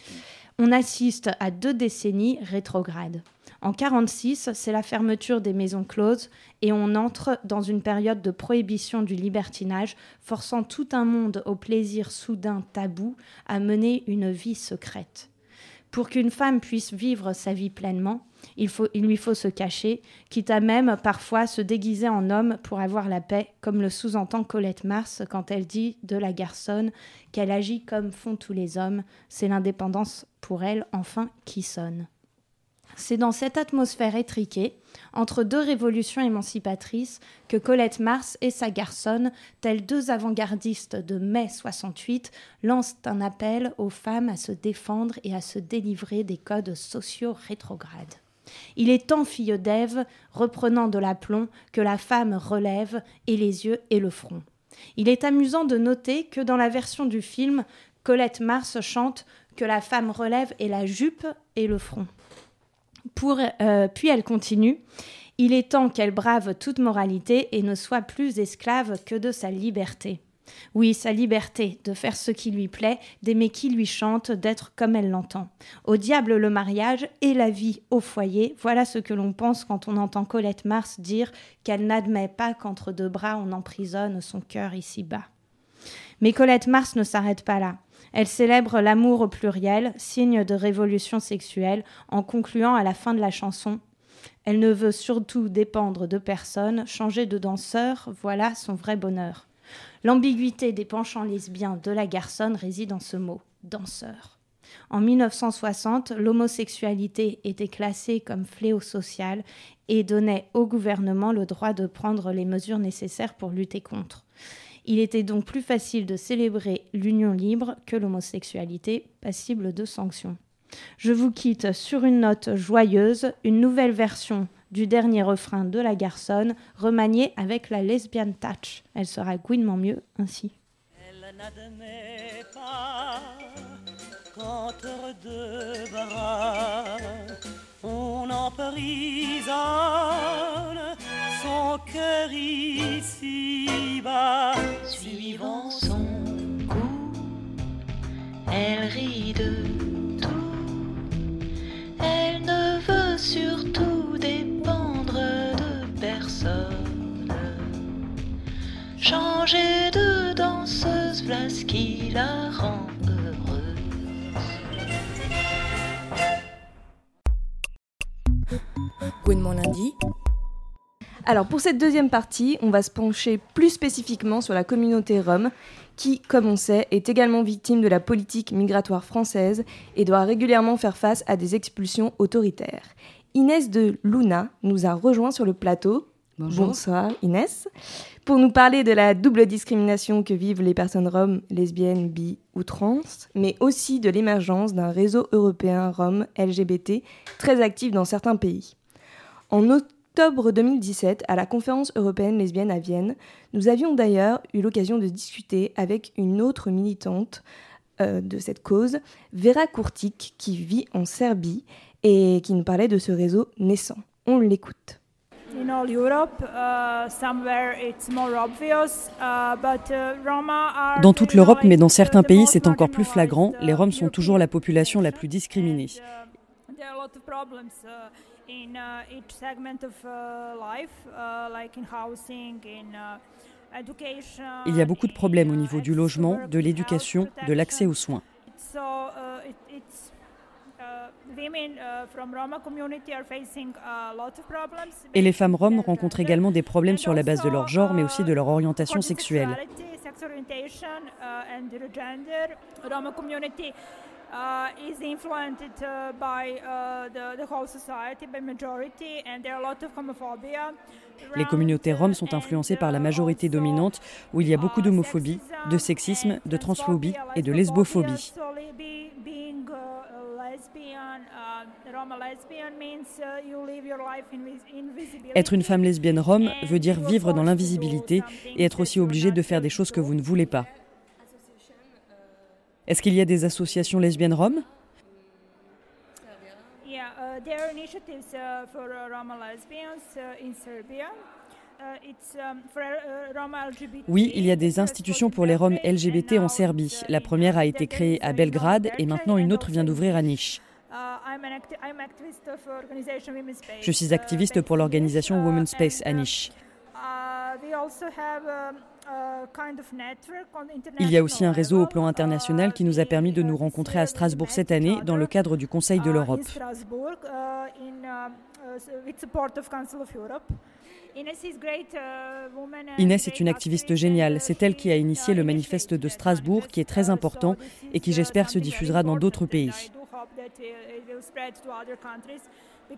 on assiste à deux décennies rétrogrades. En 1946, c'est la fermeture des maisons closes et on entre dans une période de prohibition du libertinage, forçant tout un monde au plaisir soudain tabou à mener une vie secrète. Pour qu'une femme puisse vivre sa vie pleinement, il, faut, il lui faut se cacher, quitte à même parfois se déguiser en homme pour avoir la paix, comme le sous-entend Colette Mars quand elle dit de la garçonne qu'elle agit comme font tous les hommes, c'est l'indépendance pour elle enfin qui sonne. C'est dans cette atmosphère étriquée, entre deux révolutions émancipatrices, que Colette Mars et sa garçonne, telles deux avant-gardistes de mai 68, lancent un appel aux femmes à se défendre et à se délivrer des codes sociaux rétrogrades. Il est temps, fille d'Ève, reprenant de l'aplomb, que la femme relève et les yeux et le front. Il est amusant de noter que dans la version du film, Colette Mars chante que la femme relève et la jupe et le front. Euh, puis elle continue. Il est temps qu'elle brave toute moralité et ne soit plus esclave que de sa liberté. Oui, sa liberté de faire ce qui lui plaît, d'aimer qui lui chante, d'être comme elle l'entend. Au diable le mariage et la vie au foyer, voilà ce que l'on pense quand on entend Colette Mars dire qu'elle n'admet pas qu'entre deux bras on emprisonne son cœur ici-bas. Mais Colette Mars ne s'arrête pas là. Elle célèbre l'amour au pluriel, signe de révolution sexuelle, en concluant à la fin de la chanson Elle ne veut surtout dépendre de personne, changer de danseur, voilà son vrai bonheur. L'ambiguïté des penchants lesbiens de la garçonne réside en ce mot danseur. En 1960, l'homosexualité était classée comme fléau social et donnait au gouvernement le droit de prendre les mesures nécessaires pour lutter contre. Il était donc plus facile de célébrer l'union libre que l'homosexualité passible de sanctions. Je vous quitte sur une note joyeuse, une nouvelle version du dernier refrain de la garçonne, remaniée avec la lesbian touch. Elle sera gouinement mieux ainsi. On emprisonne son cœur ici-bas. Suivant son goût, elle rit de tout. Elle ne veut surtout dépendre de personne. Changer de danseuse, voilà qui la rend Gouinement lundi. Alors pour cette deuxième partie, on va se pencher plus spécifiquement sur la communauté rome, qui, comme on sait, est également victime de la politique migratoire française et doit régulièrement faire face à des expulsions autoritaires. Inès de Luna nous a rejoint sur le plateau. Bonjour. Bonsoir Inès. Pour nous parler de la double discrimination que vivent les personnes roms, lesbiennes, bi ou trans, mais aussi de l'émergence d'un réseau européen rom LGBT très actif dans certains pays. En octobre 2017, à la conférence européenne lesbienne à Vienne, nous avions d'ailleurs eu l'occasion de discuter avec une autre militante euh, de cette cause, Vera Kurtic, qui vit en Serbie et qui nous parlait de ce réseau naissant. On l'écoute. in all Europe. Uh, somewhere it's more obvious, uh, but uh, Roma are Dans toute l'Europe, mais dans certains pays, c'est encore plus flagrant. Les Roms sont toujours la population la plus discriminée. In uh, each segment of uh, life, uh, like in housing, in. Il y a beaucoup de problèmes au niveau du logement, de l'éducation, de l'accès aux soins. Et les femmes roms rencontrent également des problèmes sur la base de leur genre, mais aussi de leur orientation sexuelle. Sexuality, sex orientation, uh, and their gender. Roma community uh, is influenced uh, by uh, the, the whole society, by majority, and there are a lot of homophobia. Les communautés roms sont influencées par la majorité dominante, où il y a beaucoup d'homophobie, de sexisme, de transphobie et de lesbophobie. Uh, uh, uh. Être une femme lesbienne rome veut dire vivre dans l'invisibilité et être aussi obligée de faire des choses que vous ne voulez pas. Est-ce qu'il y a des associations lesbiennes roms? Uh, uh, uh, uh. Uh, uh. Oui, il y a des institutions pour les Roms LGBT en Serbie. La première a été créée à Belgrade et maintenant une autre vient d'ouvrir à Niš. Uh. Je suis activiste pour l'organisation Women's Space à Niš. Uh, Il y a aussi un réseau au plan international qui nous a permis de nous rencontrer à Strasbourg cette année dans le cadre du Conseil de uh, l'Europe. in Strasbourg, uh, uh, uh, Inès est une activiste géniale. C'est elle qui a initié le manifeste de Strasbourg qui est très important et qui j'espère se diffusera dans d'autres pays. Uh,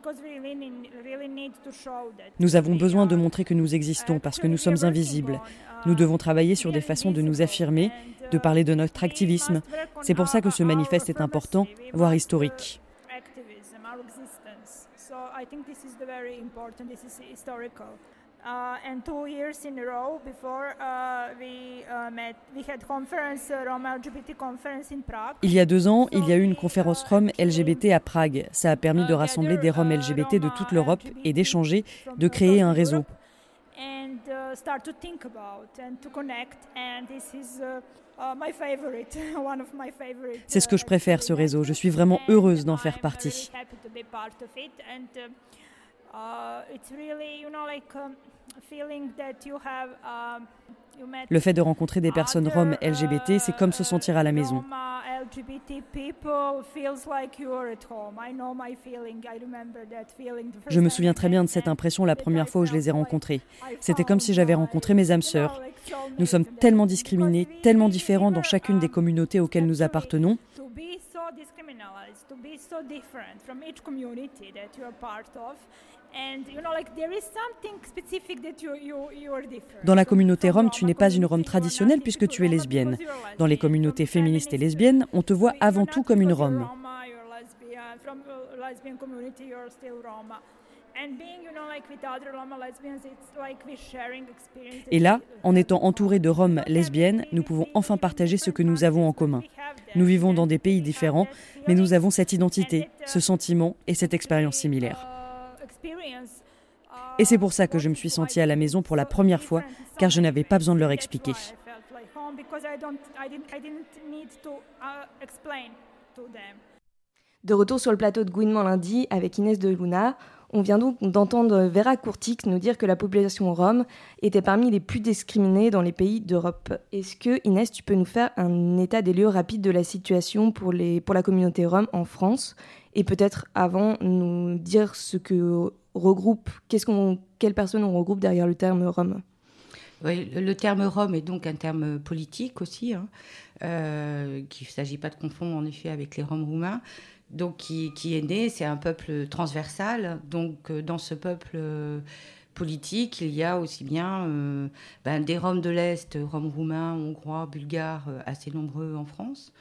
Nous avons besoin de montrer que nous existons parce que nous sommes invisibles. Nous devons travailler sur des façons de nous affirmer, de parler de notre activisme. C'est pour ça que ce manifeste est important, voire historique. activism, our existence. So I think this is the very important. This is historical. Uh, and two years in a row before uh, we uh, met, we had conference, uh, Roma LGBT conference in Prague. Il y a deux ans, il y a eu une conférence Rome LGBT à Prague. Ça a permis de rassembler des Roms LGBT de toute l'Europe et d'échanger, de créer un réseau. and uh, start to think about and to connect. And this is uh, uh, my favorite, *laughs* one of my favorite. C'est ce que je préfère, ce réseau. Je suis vraiment heureuse d'en faire partie. Happy to be part of it and uh, uh, it's really you know like um, a feeling that you have um, you met Le fait de rencontrer des personnes roms LGBT, c'est comme se sentir à la maison. Je me souviens très bien de cette impression la première fois où je les ai rencontrés. C'était comme si j'avais rencontré mes âmes sœurs. Nous sommes tellement discriminés, tellement différents dans chacune des communautés auxquelles nous appartenons. Dans la communauté rome, tu n'es pas une rome traditionnelle puisque tu es lesbienne. Dans les communautés féministes et lesbiennes, on te voit avant tout comme une rome. Roma, you're lesbian. From a lesbian community, you're still Roma. And being, you know, like with other Roma lesbians, it's like we're sharing experiences. Et là, en étant entourés de roms lesbiennes, nous pouvons enfin partager ce que nous avons en commun. Nous vivons dans des pays différents, mais nous avons cette identité, ce sentiment et cette expérience similaire. Et c'est pour ça que je me suis sentie à la maison pour la première fois, car je n'avais pas besoin de leur expliquer. De retour sur le plateau de Gouinement lundi avec Inès de Luna, on vient donc d'entendre Vera Courtix nous dire que la population rome était parmi les plus discriminées dans les pays d'Europe. Est-ce que, Inès, tu peux nous faire un état des lieux rapide de la situation pour, les, pour la communauté rome en France Et peut-être avant nous dire ce que regroupe, qu'est-ce qu'on, quelles personnes on regroupe derrière le terme rome Oui, le terme Rome est donc un terme politique aussi, hein, euh, qu'il ne s'agit pas de confondre en effet avec les Roms roumains. Donc, qui, est né, c'est un peuple transversal. Donc, euh, dans ce peuple euh, politique, il y a aussi bien ben, des Roms de l'Est, Roms roumains, hongrois, bulgares, assez nombreux en France.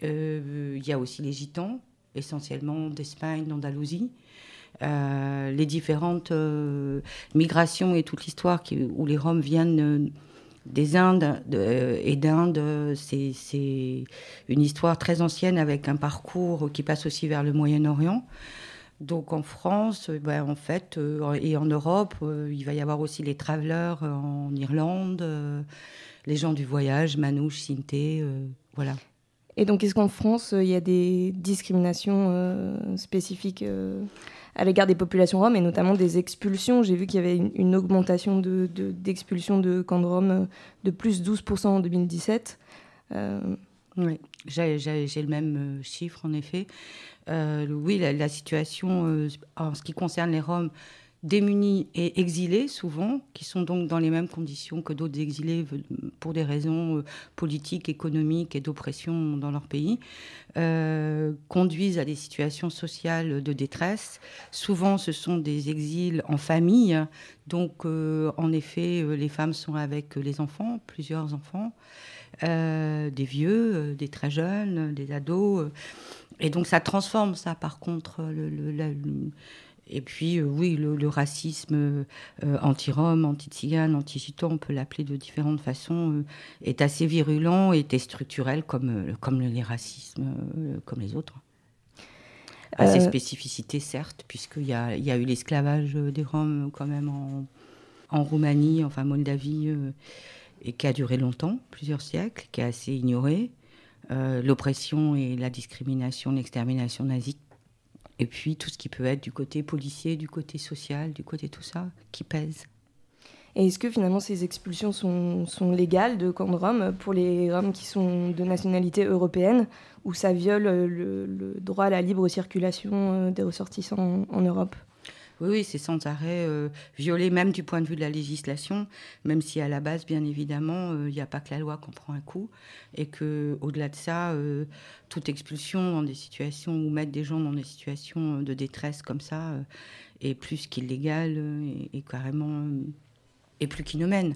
Il y a aussi les Gitans, essentiellement d'Espagne, d'Andalousie. Euh, les différentes euh, migrations et toute l'histoire où les Roms viennent euh, des Indes de- et d'Inde, c'est une histoire très ancienne avec un parcours qui passe aussi vers le Moyen-Orient. Donc en France, ben, en fait, et en Europe, il va y avoir aussi les travelers en Irlande, les gens du voyage, Manouche, Sinté, voilà. Et donc, est-ce qu'en France, euh, il y a des discriminations euh, spécifiques euh, à l'égard des populations roms et notamment des expulsions? J'ai vu qu'il y avait une, augmentation de- de- d'expulsions de, camps de Roms euh, de plus 12% en 2017. Euh, Oui, j'ai le même chiffre en effet. Oui, la, situation en ce qui concerne les Roms démunis et exilés souvent, qui sont donc dans les mêmes conditions que d'autres exilés pour des raisons euh, politiques, économiques et d'oppression dans leur pays, euh, conduisent à des situations sociales de détresse. Souvent, ce sont des exils en famille, donc euh, en effet, les femmes sont avec les enfants, plusieurs enfants. Des vieux, des très jeunes, des ados. Et donc ça transforme ça, par contre, et puis, euh, oui, le, le racisme euh, anti-rome, anti-tzigane, anti-gitan, on peut l'appeler de différentes façons, euh, est assez virulent et est structurel comme, euh, comme les racismes, euh, comme les autres. À ses Euh, spécificités, certes, puisqu'il y a, il y a eu l'esclavage euh, des Roms quand même en, en Roumanie, enfin Moldavie, euh, et qui a duré longtemps, plusieurs siècles, qui est assez ignoré. Euh, L'oppression et la discrimination, l'extermination nazie et puis tout ce qui peut être du côté policier, du côté social, du côté tout ça, qui pèse. Et est-ce que finalement ces expulsions sont, légales de camps de Rome pour les Roms qui sont de nationalité européenne ou ça viole le, droit à la libre circulation euh, des ressortissants en Europe? Oui, c'est sans arrêt euh, violé, même du point de vue de la législation, même si à la base, bien évidemment, euh, il n'y a pas que la loi qu'on prend un coup, et que au-delà de ça, euh, toute expulsion dans des situations ou mettre des gens dans des situations de détresse comme ça est plus qu'illégale et, carrément et plus qu'inhumaine.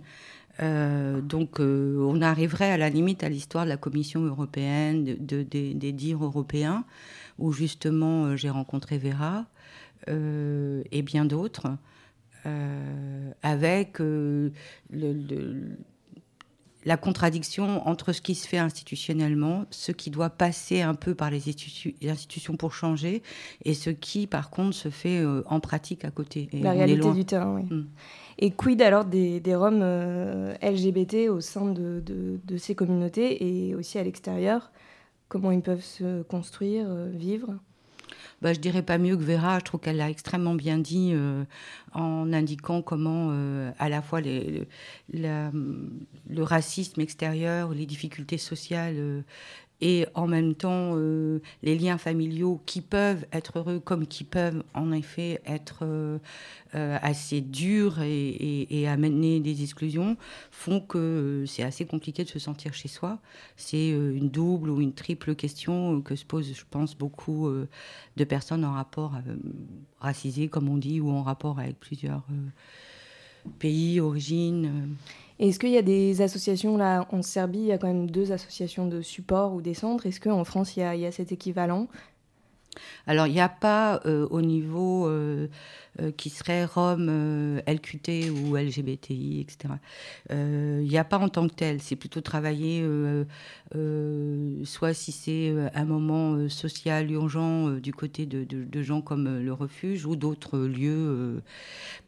Euh, donc, on arriverait à la limite à l'histoire de la Commission européenne, de, de- des- dires européens, où justement j'ai rencontré Vera et bien d'autres, euh, avec euh, le- le- la contradiction entre ce qui se fait institutionnellement, ce qui doit passer un peu par les institu- les institutions pour changer, et ce qui, par contre, se fait euh, en pratique à côté. Et La réalité du terrain, oui. Mm. Et quid alors des, des Roms euh, LGBT au sein de, de- de ces communautés et aussi à l'extérieur? Comment ils peuvent se construire, euh, vivre? Bah, je dirais pas mieux que Vera. Je trouve qu'elle l'a extrêmement bien dit euh, en indiquant comment, euh, à la fois le, le racisme extérieur, les difficultés sociales euh, et en même temps euh, les liens familiaux qui peuvent être heureux comme qui peuvent en effet être euh, euh, assez durs et, et- amener des exclusions font que c'est assez compliqué de se sentir chez soi. C'est une double ou une triple question que se posent, je pense, beaucoup de personnes en rapport racisé, comme on dit, ou en rapport avec plusieurs pays, origines. Est-ce qu'il y a des associations là en Serbie Il y a quand même deux associations de support ou des centres. Est-ce qu'en France il y, a, cet équivalent? Alors, il n'y a pas euh, au niveau euh, qui serait Rome, euh, LQT ou LGBTI, etc. Euh, Il n'y a pas en tant que tel. C'est plutôt travailler, euh, euh, soit si c'est euh, un moment euh, social urgent euh, du côté de, gens comme euh, le refuge ou d'autres lieux. euh.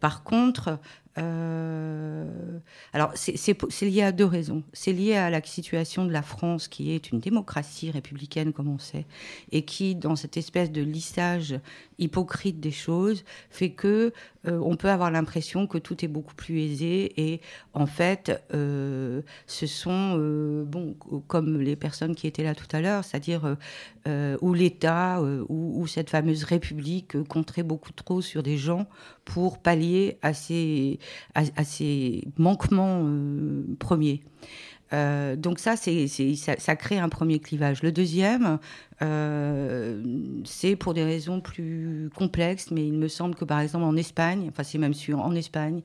Par contre, euh, alors c'est lié à deux raisons. C'est lié à la situation de la France qui est une démocratie républicaine, comme on sait, et qui, dans cette espèce de lissage hypocrite des choses, fait que euh, on peut avoir l'impression que tout est beaucoup plus aisé et en fait, euh, ce sont euh, bon comme les personnes qui étaient là tout à l'heure, c'est-à-dire où l'État ou, ou cette fameuse République compterait beaucoup trop sur des gens pour pallier à ces, à, ces manquements premiers. Euh, donc ça, ça, crée un premier clivage. Le deuxième, euh, c'est pour des raisons plus complexes, mais il me semble que par exemple en Espagne, enfin c'est même sûr, en Espagne,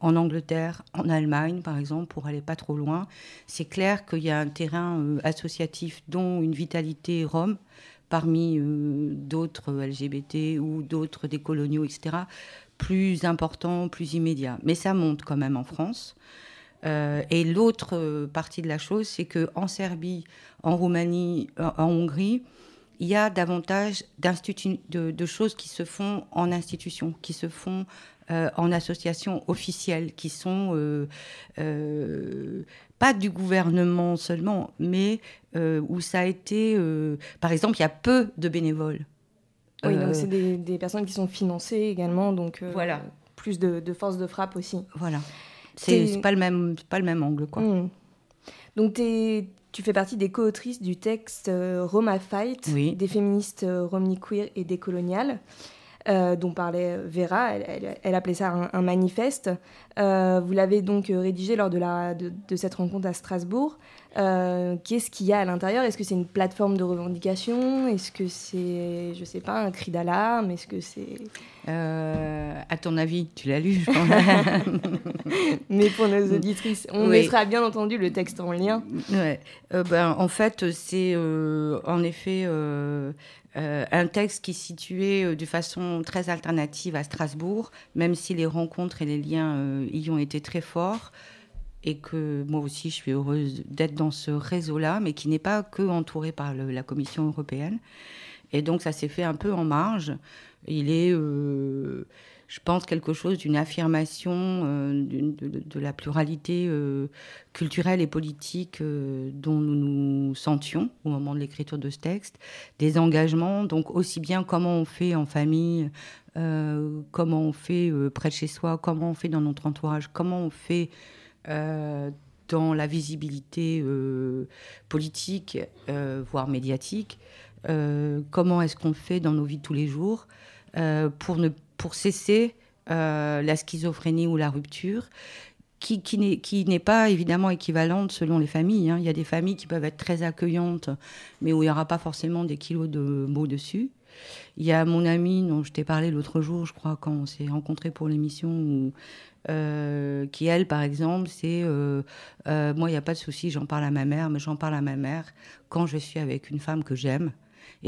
en Angleterre, en Allemagne par exemple, pour aller pas trop loin, c'est clair qu'il y a un terrain euh, associatif dont une vitalité rome parmi d'autres LGBT ou d'autres décoloniaux, etc., plus important, plus immédiat. Mais ça monte quand même en France. Euh, et l'autre euh, partie de la chose, c'est que en Serbie, en Roumanie, en, en Hongrie, il y a davantage de, de choses qui se font en institution, qui se font euh, en association officielle, qui sont euh, euh, pas du gouvernement seulement, mais où ça a été, par exemple, il y a peu de bénévoles. Oui, donc c'est des, des personnes qui sont financées également, donc Voilà. plus de, de force de frappe aussi. Voilà. C'est pas le même, pas le même angle, quoi. Hmm. Donc tu fais partie des co-autrices du texte euh, Roma Fight, Oui. des féministes euh, Romney queer et décoloniales, euh, dont parlait Vera. Elle, elle- elle appelait ça un, un manifeste. Euh, vous l'avez donc rédigé lors de, la, de, de cette rencontre à Strasbourg. Euh, Qu'est-ce qu'il y a à l'intérieur? Est-ce que c'est une plateforme de revendication? Est-ce que c'est, je sais pas, un cri d'alarme? Est-ce que c'est... À ton avis, tu l'as lu, je pense. *laughs* Mais pour nos auditrices, on Oui. mettra bien entendu le texte en lien. Ouais. Ben, en fait, c'est en effet euh, un texte qui est situé euh, de façon très alternative à Strasbourg, même si les rencontres et les liens euh, y ont été très forts, et que moi aussi je suis heureuse d'être dans ce réseau-là, mais qui n'est pas que entouré par la Commission européenne. Et donc ça s'est fait un peu en marge. Il est, je pense, quelque chose d'une affirmation euh, de, la pluralité euh, culturelle et politique euh, dont nous nous sentions au moment de l'écriture de ce texte, des engagements, donc aussi bien comment on fait en famille, comment on fait près de chez soi, comment on fait dans notre entourage, comment on fait dans la visibilité politique, voire médiatique, comment est-ce qu'on fait dans nos vies tous les jours pour, ne, pour cesser euh, la schizophrénie ou la rupture, qui, n'est- pas évidemment équivalente selon les familles. hein. Il y a des familles qui peuvent être très accueillantes, mais où il n'y aura pas forcément des kilos de mots dessus. Il y a mon amie dont je t'ai parlé l'autre jour, je crois, quand on s'est rencontrés pour l'émission, euh, qui elle, par exemple, c'est euh, moi, il n'y a pas de souci, j'en parle à ma mère, mais j'en parle à ma mère quand je suis avec une femme que j'aime.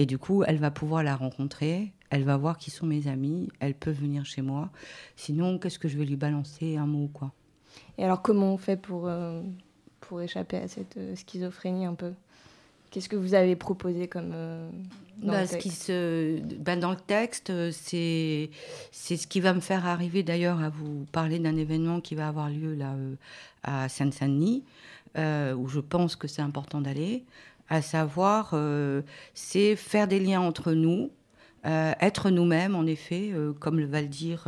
Et du coup, elle va pouvoir la rencontrer, elle va voir qui sont mes amis, elle peut venir chez moi. Sinon, qu'est-ce que je vais lui balancer un mot, quoi? Et alors, comment on fait pour, euh, pour échapper à cette euh, schizophrénie un peu? Qu'est-ce que vous avez proposé comme. euh, dans Bah, le ce qui texte? se, ben, dans le texte, c'est c'est ce qui va me faire arriver d'ailleurs à vous parler d'un événement qui va avoir lieu là à Seine-Saint-Denis, où je pense que c'est important d'aller, à savoir euh, c'est faire des liens entre nous, euh, être nous-mêmes en effet, euh, comme le va le dire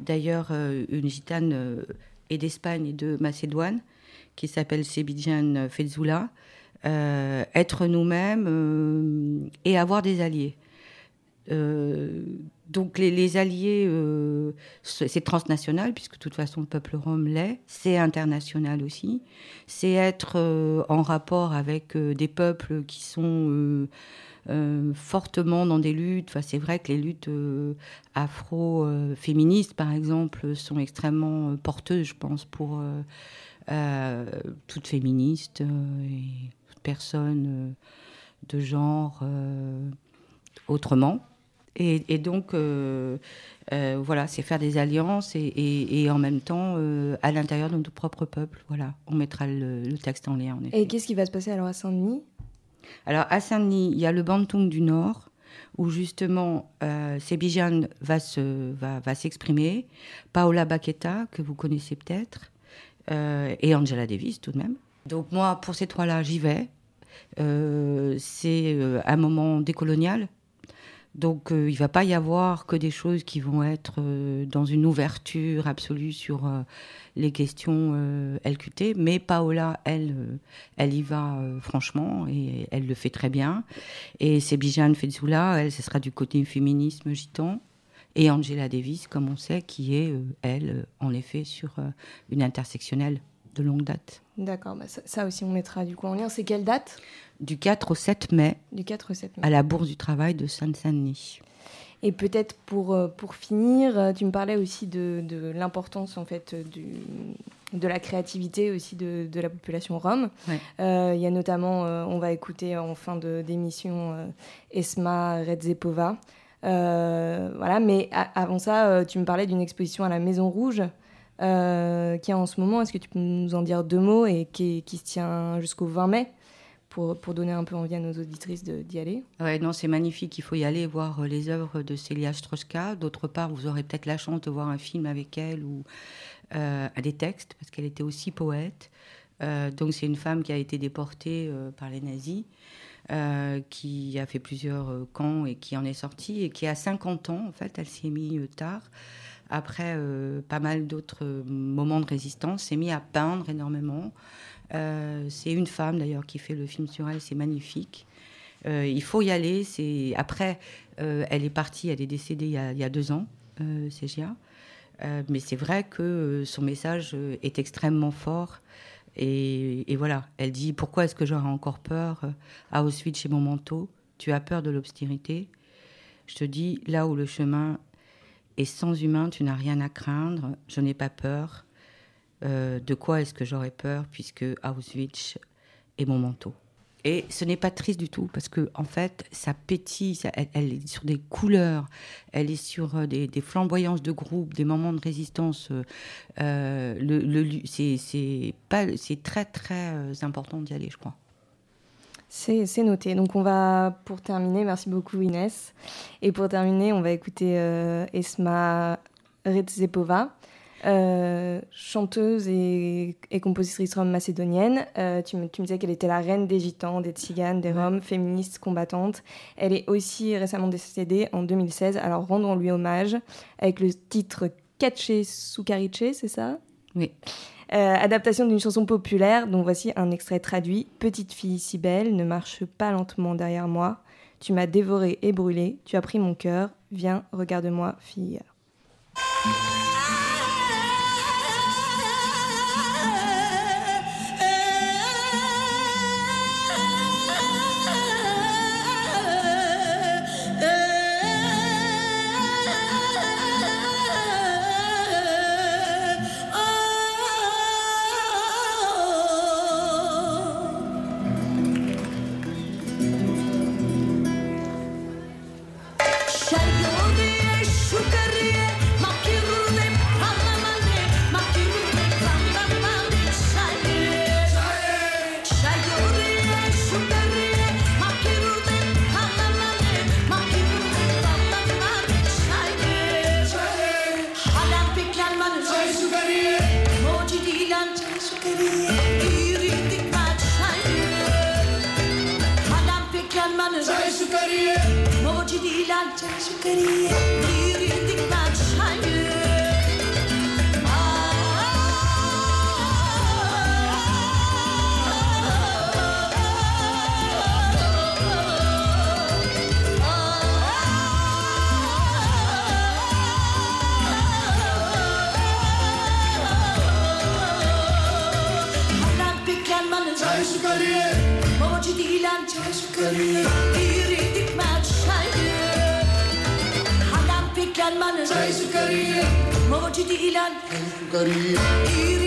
d'ailleurs une gitane et d'Espagne et de Macédoine qui s'appelle Sebidjan Fezzoula. Euh, être nous-mêmes et avoir des alliés. Donc les, alliés, euh, c'est transnational, puisque de toute façon le peuple rome l'est, c'est international aussi, c'est être euh, en rapport avec euh, des peuples qui sont fortement dans des luttes. Enfin, c'est vrai que les luttes afro-féministes, par exemple, sont extrêmement porteuses, je pense, pour toute féministe et toute personne de genre autrement. Et, et donc, euh, euh, voilà, c'est faire des alliances et, et- et en même temps, euh, à l'intérieur de notre propre peuple. Voilà, on mettra le, le texte en lien, en effet. Et qu'est-ce qui va se passer alors à Saint-Denis? Alors, à Saint-Denis, il y a le Bantoung du Nord, où justement euh, Sebijan va, se, va, va s'exprimer, Paola Baqueta, que vous connaissez peut-être, euh, et Angela Davis tout de même. Donc moi, pour ces trois-là, j'y vais. Euh, c'est un moment décolonial. Donc euh, il ne va pas y avoir que des choses qui vont être euh, dans une ouverture absolue sur euh, les questions LQT, mais Paola, elle, elle y va franchement et elle le fait très bien. Et c'est Bijan elle, ce sera du côté féminisme gitan. Et Angela Davis, comme on sait, qui est, elle, en effet, sur une intersectionnelle de longue date. D'accord, bah ça, ça aussi on mettra du coup en lien. C'est quelle date? Du 4 au 7 mai, Du 4 au 7 mai. à la Bourse du Travail de Seine-Saint-Denis. Et peut-être pour, euh, pour finir, euh, tu me parlais aussi de, de l'importance en fait du, de la créativité aussi de, de la population rome. Ouais. Euh, Il y a notamment, euh, on va écouter en fin de- d'émission euh, Esma Redzepova. Euh, voilà, mais a- avant ça, euh, tu me parlais d'une exposition à la Maison Rouge euh, qui est en ce moment. Est-ce que tu peux nous en dire deux mots et qui, qui se tient jusqu'au 20 mai? Pour, donner un peu envie à nos auditrices d'y aller Ouais, non, c'est magnifique. Il faut y aller voir euh, les œuvres de Célia Stroska. D'autre part, vous aurez peut-être la chance de voir un film avec elle ou euh, des textes, parce qu'elle était aussi poète. Euh, donc, c'est une femme qui a été déportée par les nazis, qui a fait plusieurs camps et qui en est sortie, et qui a 50 ans, en fait, elle s'y est mise tard. Après pas mal d'autres moments de résistance, s'est mise à peindre énormément. Euh, c'est une femme d'ailleurs qui fait le film sur elle, c'est magnifique. Euh, il faut y aller. C'est après, euh, elle est partie, elle est décédée il y a, deux ans, Cégia. Euh, mais c'est vrai que son message est extrêmement fort. Et, voilà, elle dit pourquoi est-ce que j'aurais encore peur à Auschwitz chez mon manteau Tu as peur de l'obscurité Je te dis là où le chemin est sans humain, tu n'as rien à craindre. Je n'ai pas peur. Euh, de quoi est-ce que j'aurais peur puisque Auschwitz est mon manteau Et ce n'est pas triste du tout parce que en fait, ça pétille, elle, est sur des couleurs, elle est sur euh, des, flamboyances de groupe, des moments de résistance. euh, le, c'est très très important d'y aller, je crois. C'est noté. Donc on va, pour terminer, merci beaucoup Inès. Et pour terminer, on va écouter Esma Redzepova, euh, chanteuse et, et compositrice rome macédonienne. Euh, tu, me, tu me disais qu'elle était la reine des gitans, des tziganes, des roms, féministe, combattante. Elle est aussi récemment décédée en 2016. Alors rendons-lui hommage avec le titre Caché Sukarice, c'est ça? Oui. Euh, adaptation d'une chanson populaire dont voici un extrait traduit. Petite fille si belle, ne marche pas lentement derrière moi. Tu m'as dévoré et brûlé, tu as pris mon cœur. Viens, regarde-moi, fille. Kariyeri. Babacı değil lan çalışıp kariyer. من جاي سكرية ما وجدي إلان جاي سكرية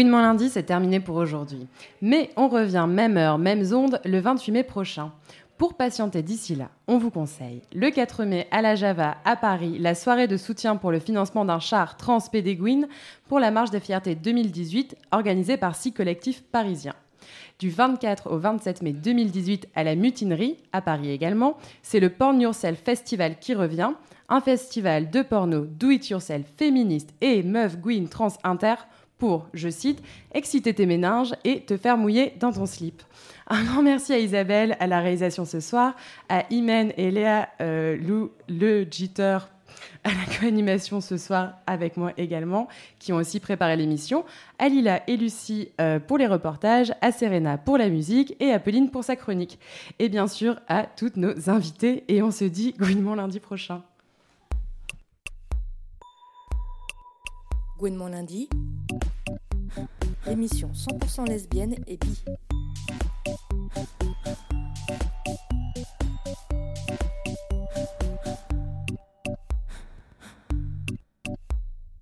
Gouinement lundi, c'est terminé pour aujourd'hui. Mais on revient même heure, même onde le 28 mai prochain. Pour patienter d'ici là, on vous conseille le 4 mai à la Java à Paris, la soirée de soutien pour le financement d'un char trans Pédéguine pour la marche des fiertés 2018 organisée par six collectifs parisiens. Du 24 au 27 mai 2018 à la Mutinerie, à Paris également, c'est le Porn Yourself Festival qui revient, un festival de porno do-it-yourself féministe et meuf Gwyn trans inter pour, je cite, exciter tes méninges et te faire mouiller dans ton slip. Un grand merci à Isabelle à la réalisation ce soir, à Imen et Léa euh, Lou Le Jitter à la co-animation ce soir avec moi également, qui ont aussi préparé l'émission, à Lila et Lucie euh, pour les reportages, à Serena pour la musique et à Pauline pour sa chronique. Et bien sûr à toutes nos invités et on se dit gouinement lundi prochain. Gouinement lundi, l'émission 100% lesbienne et bi.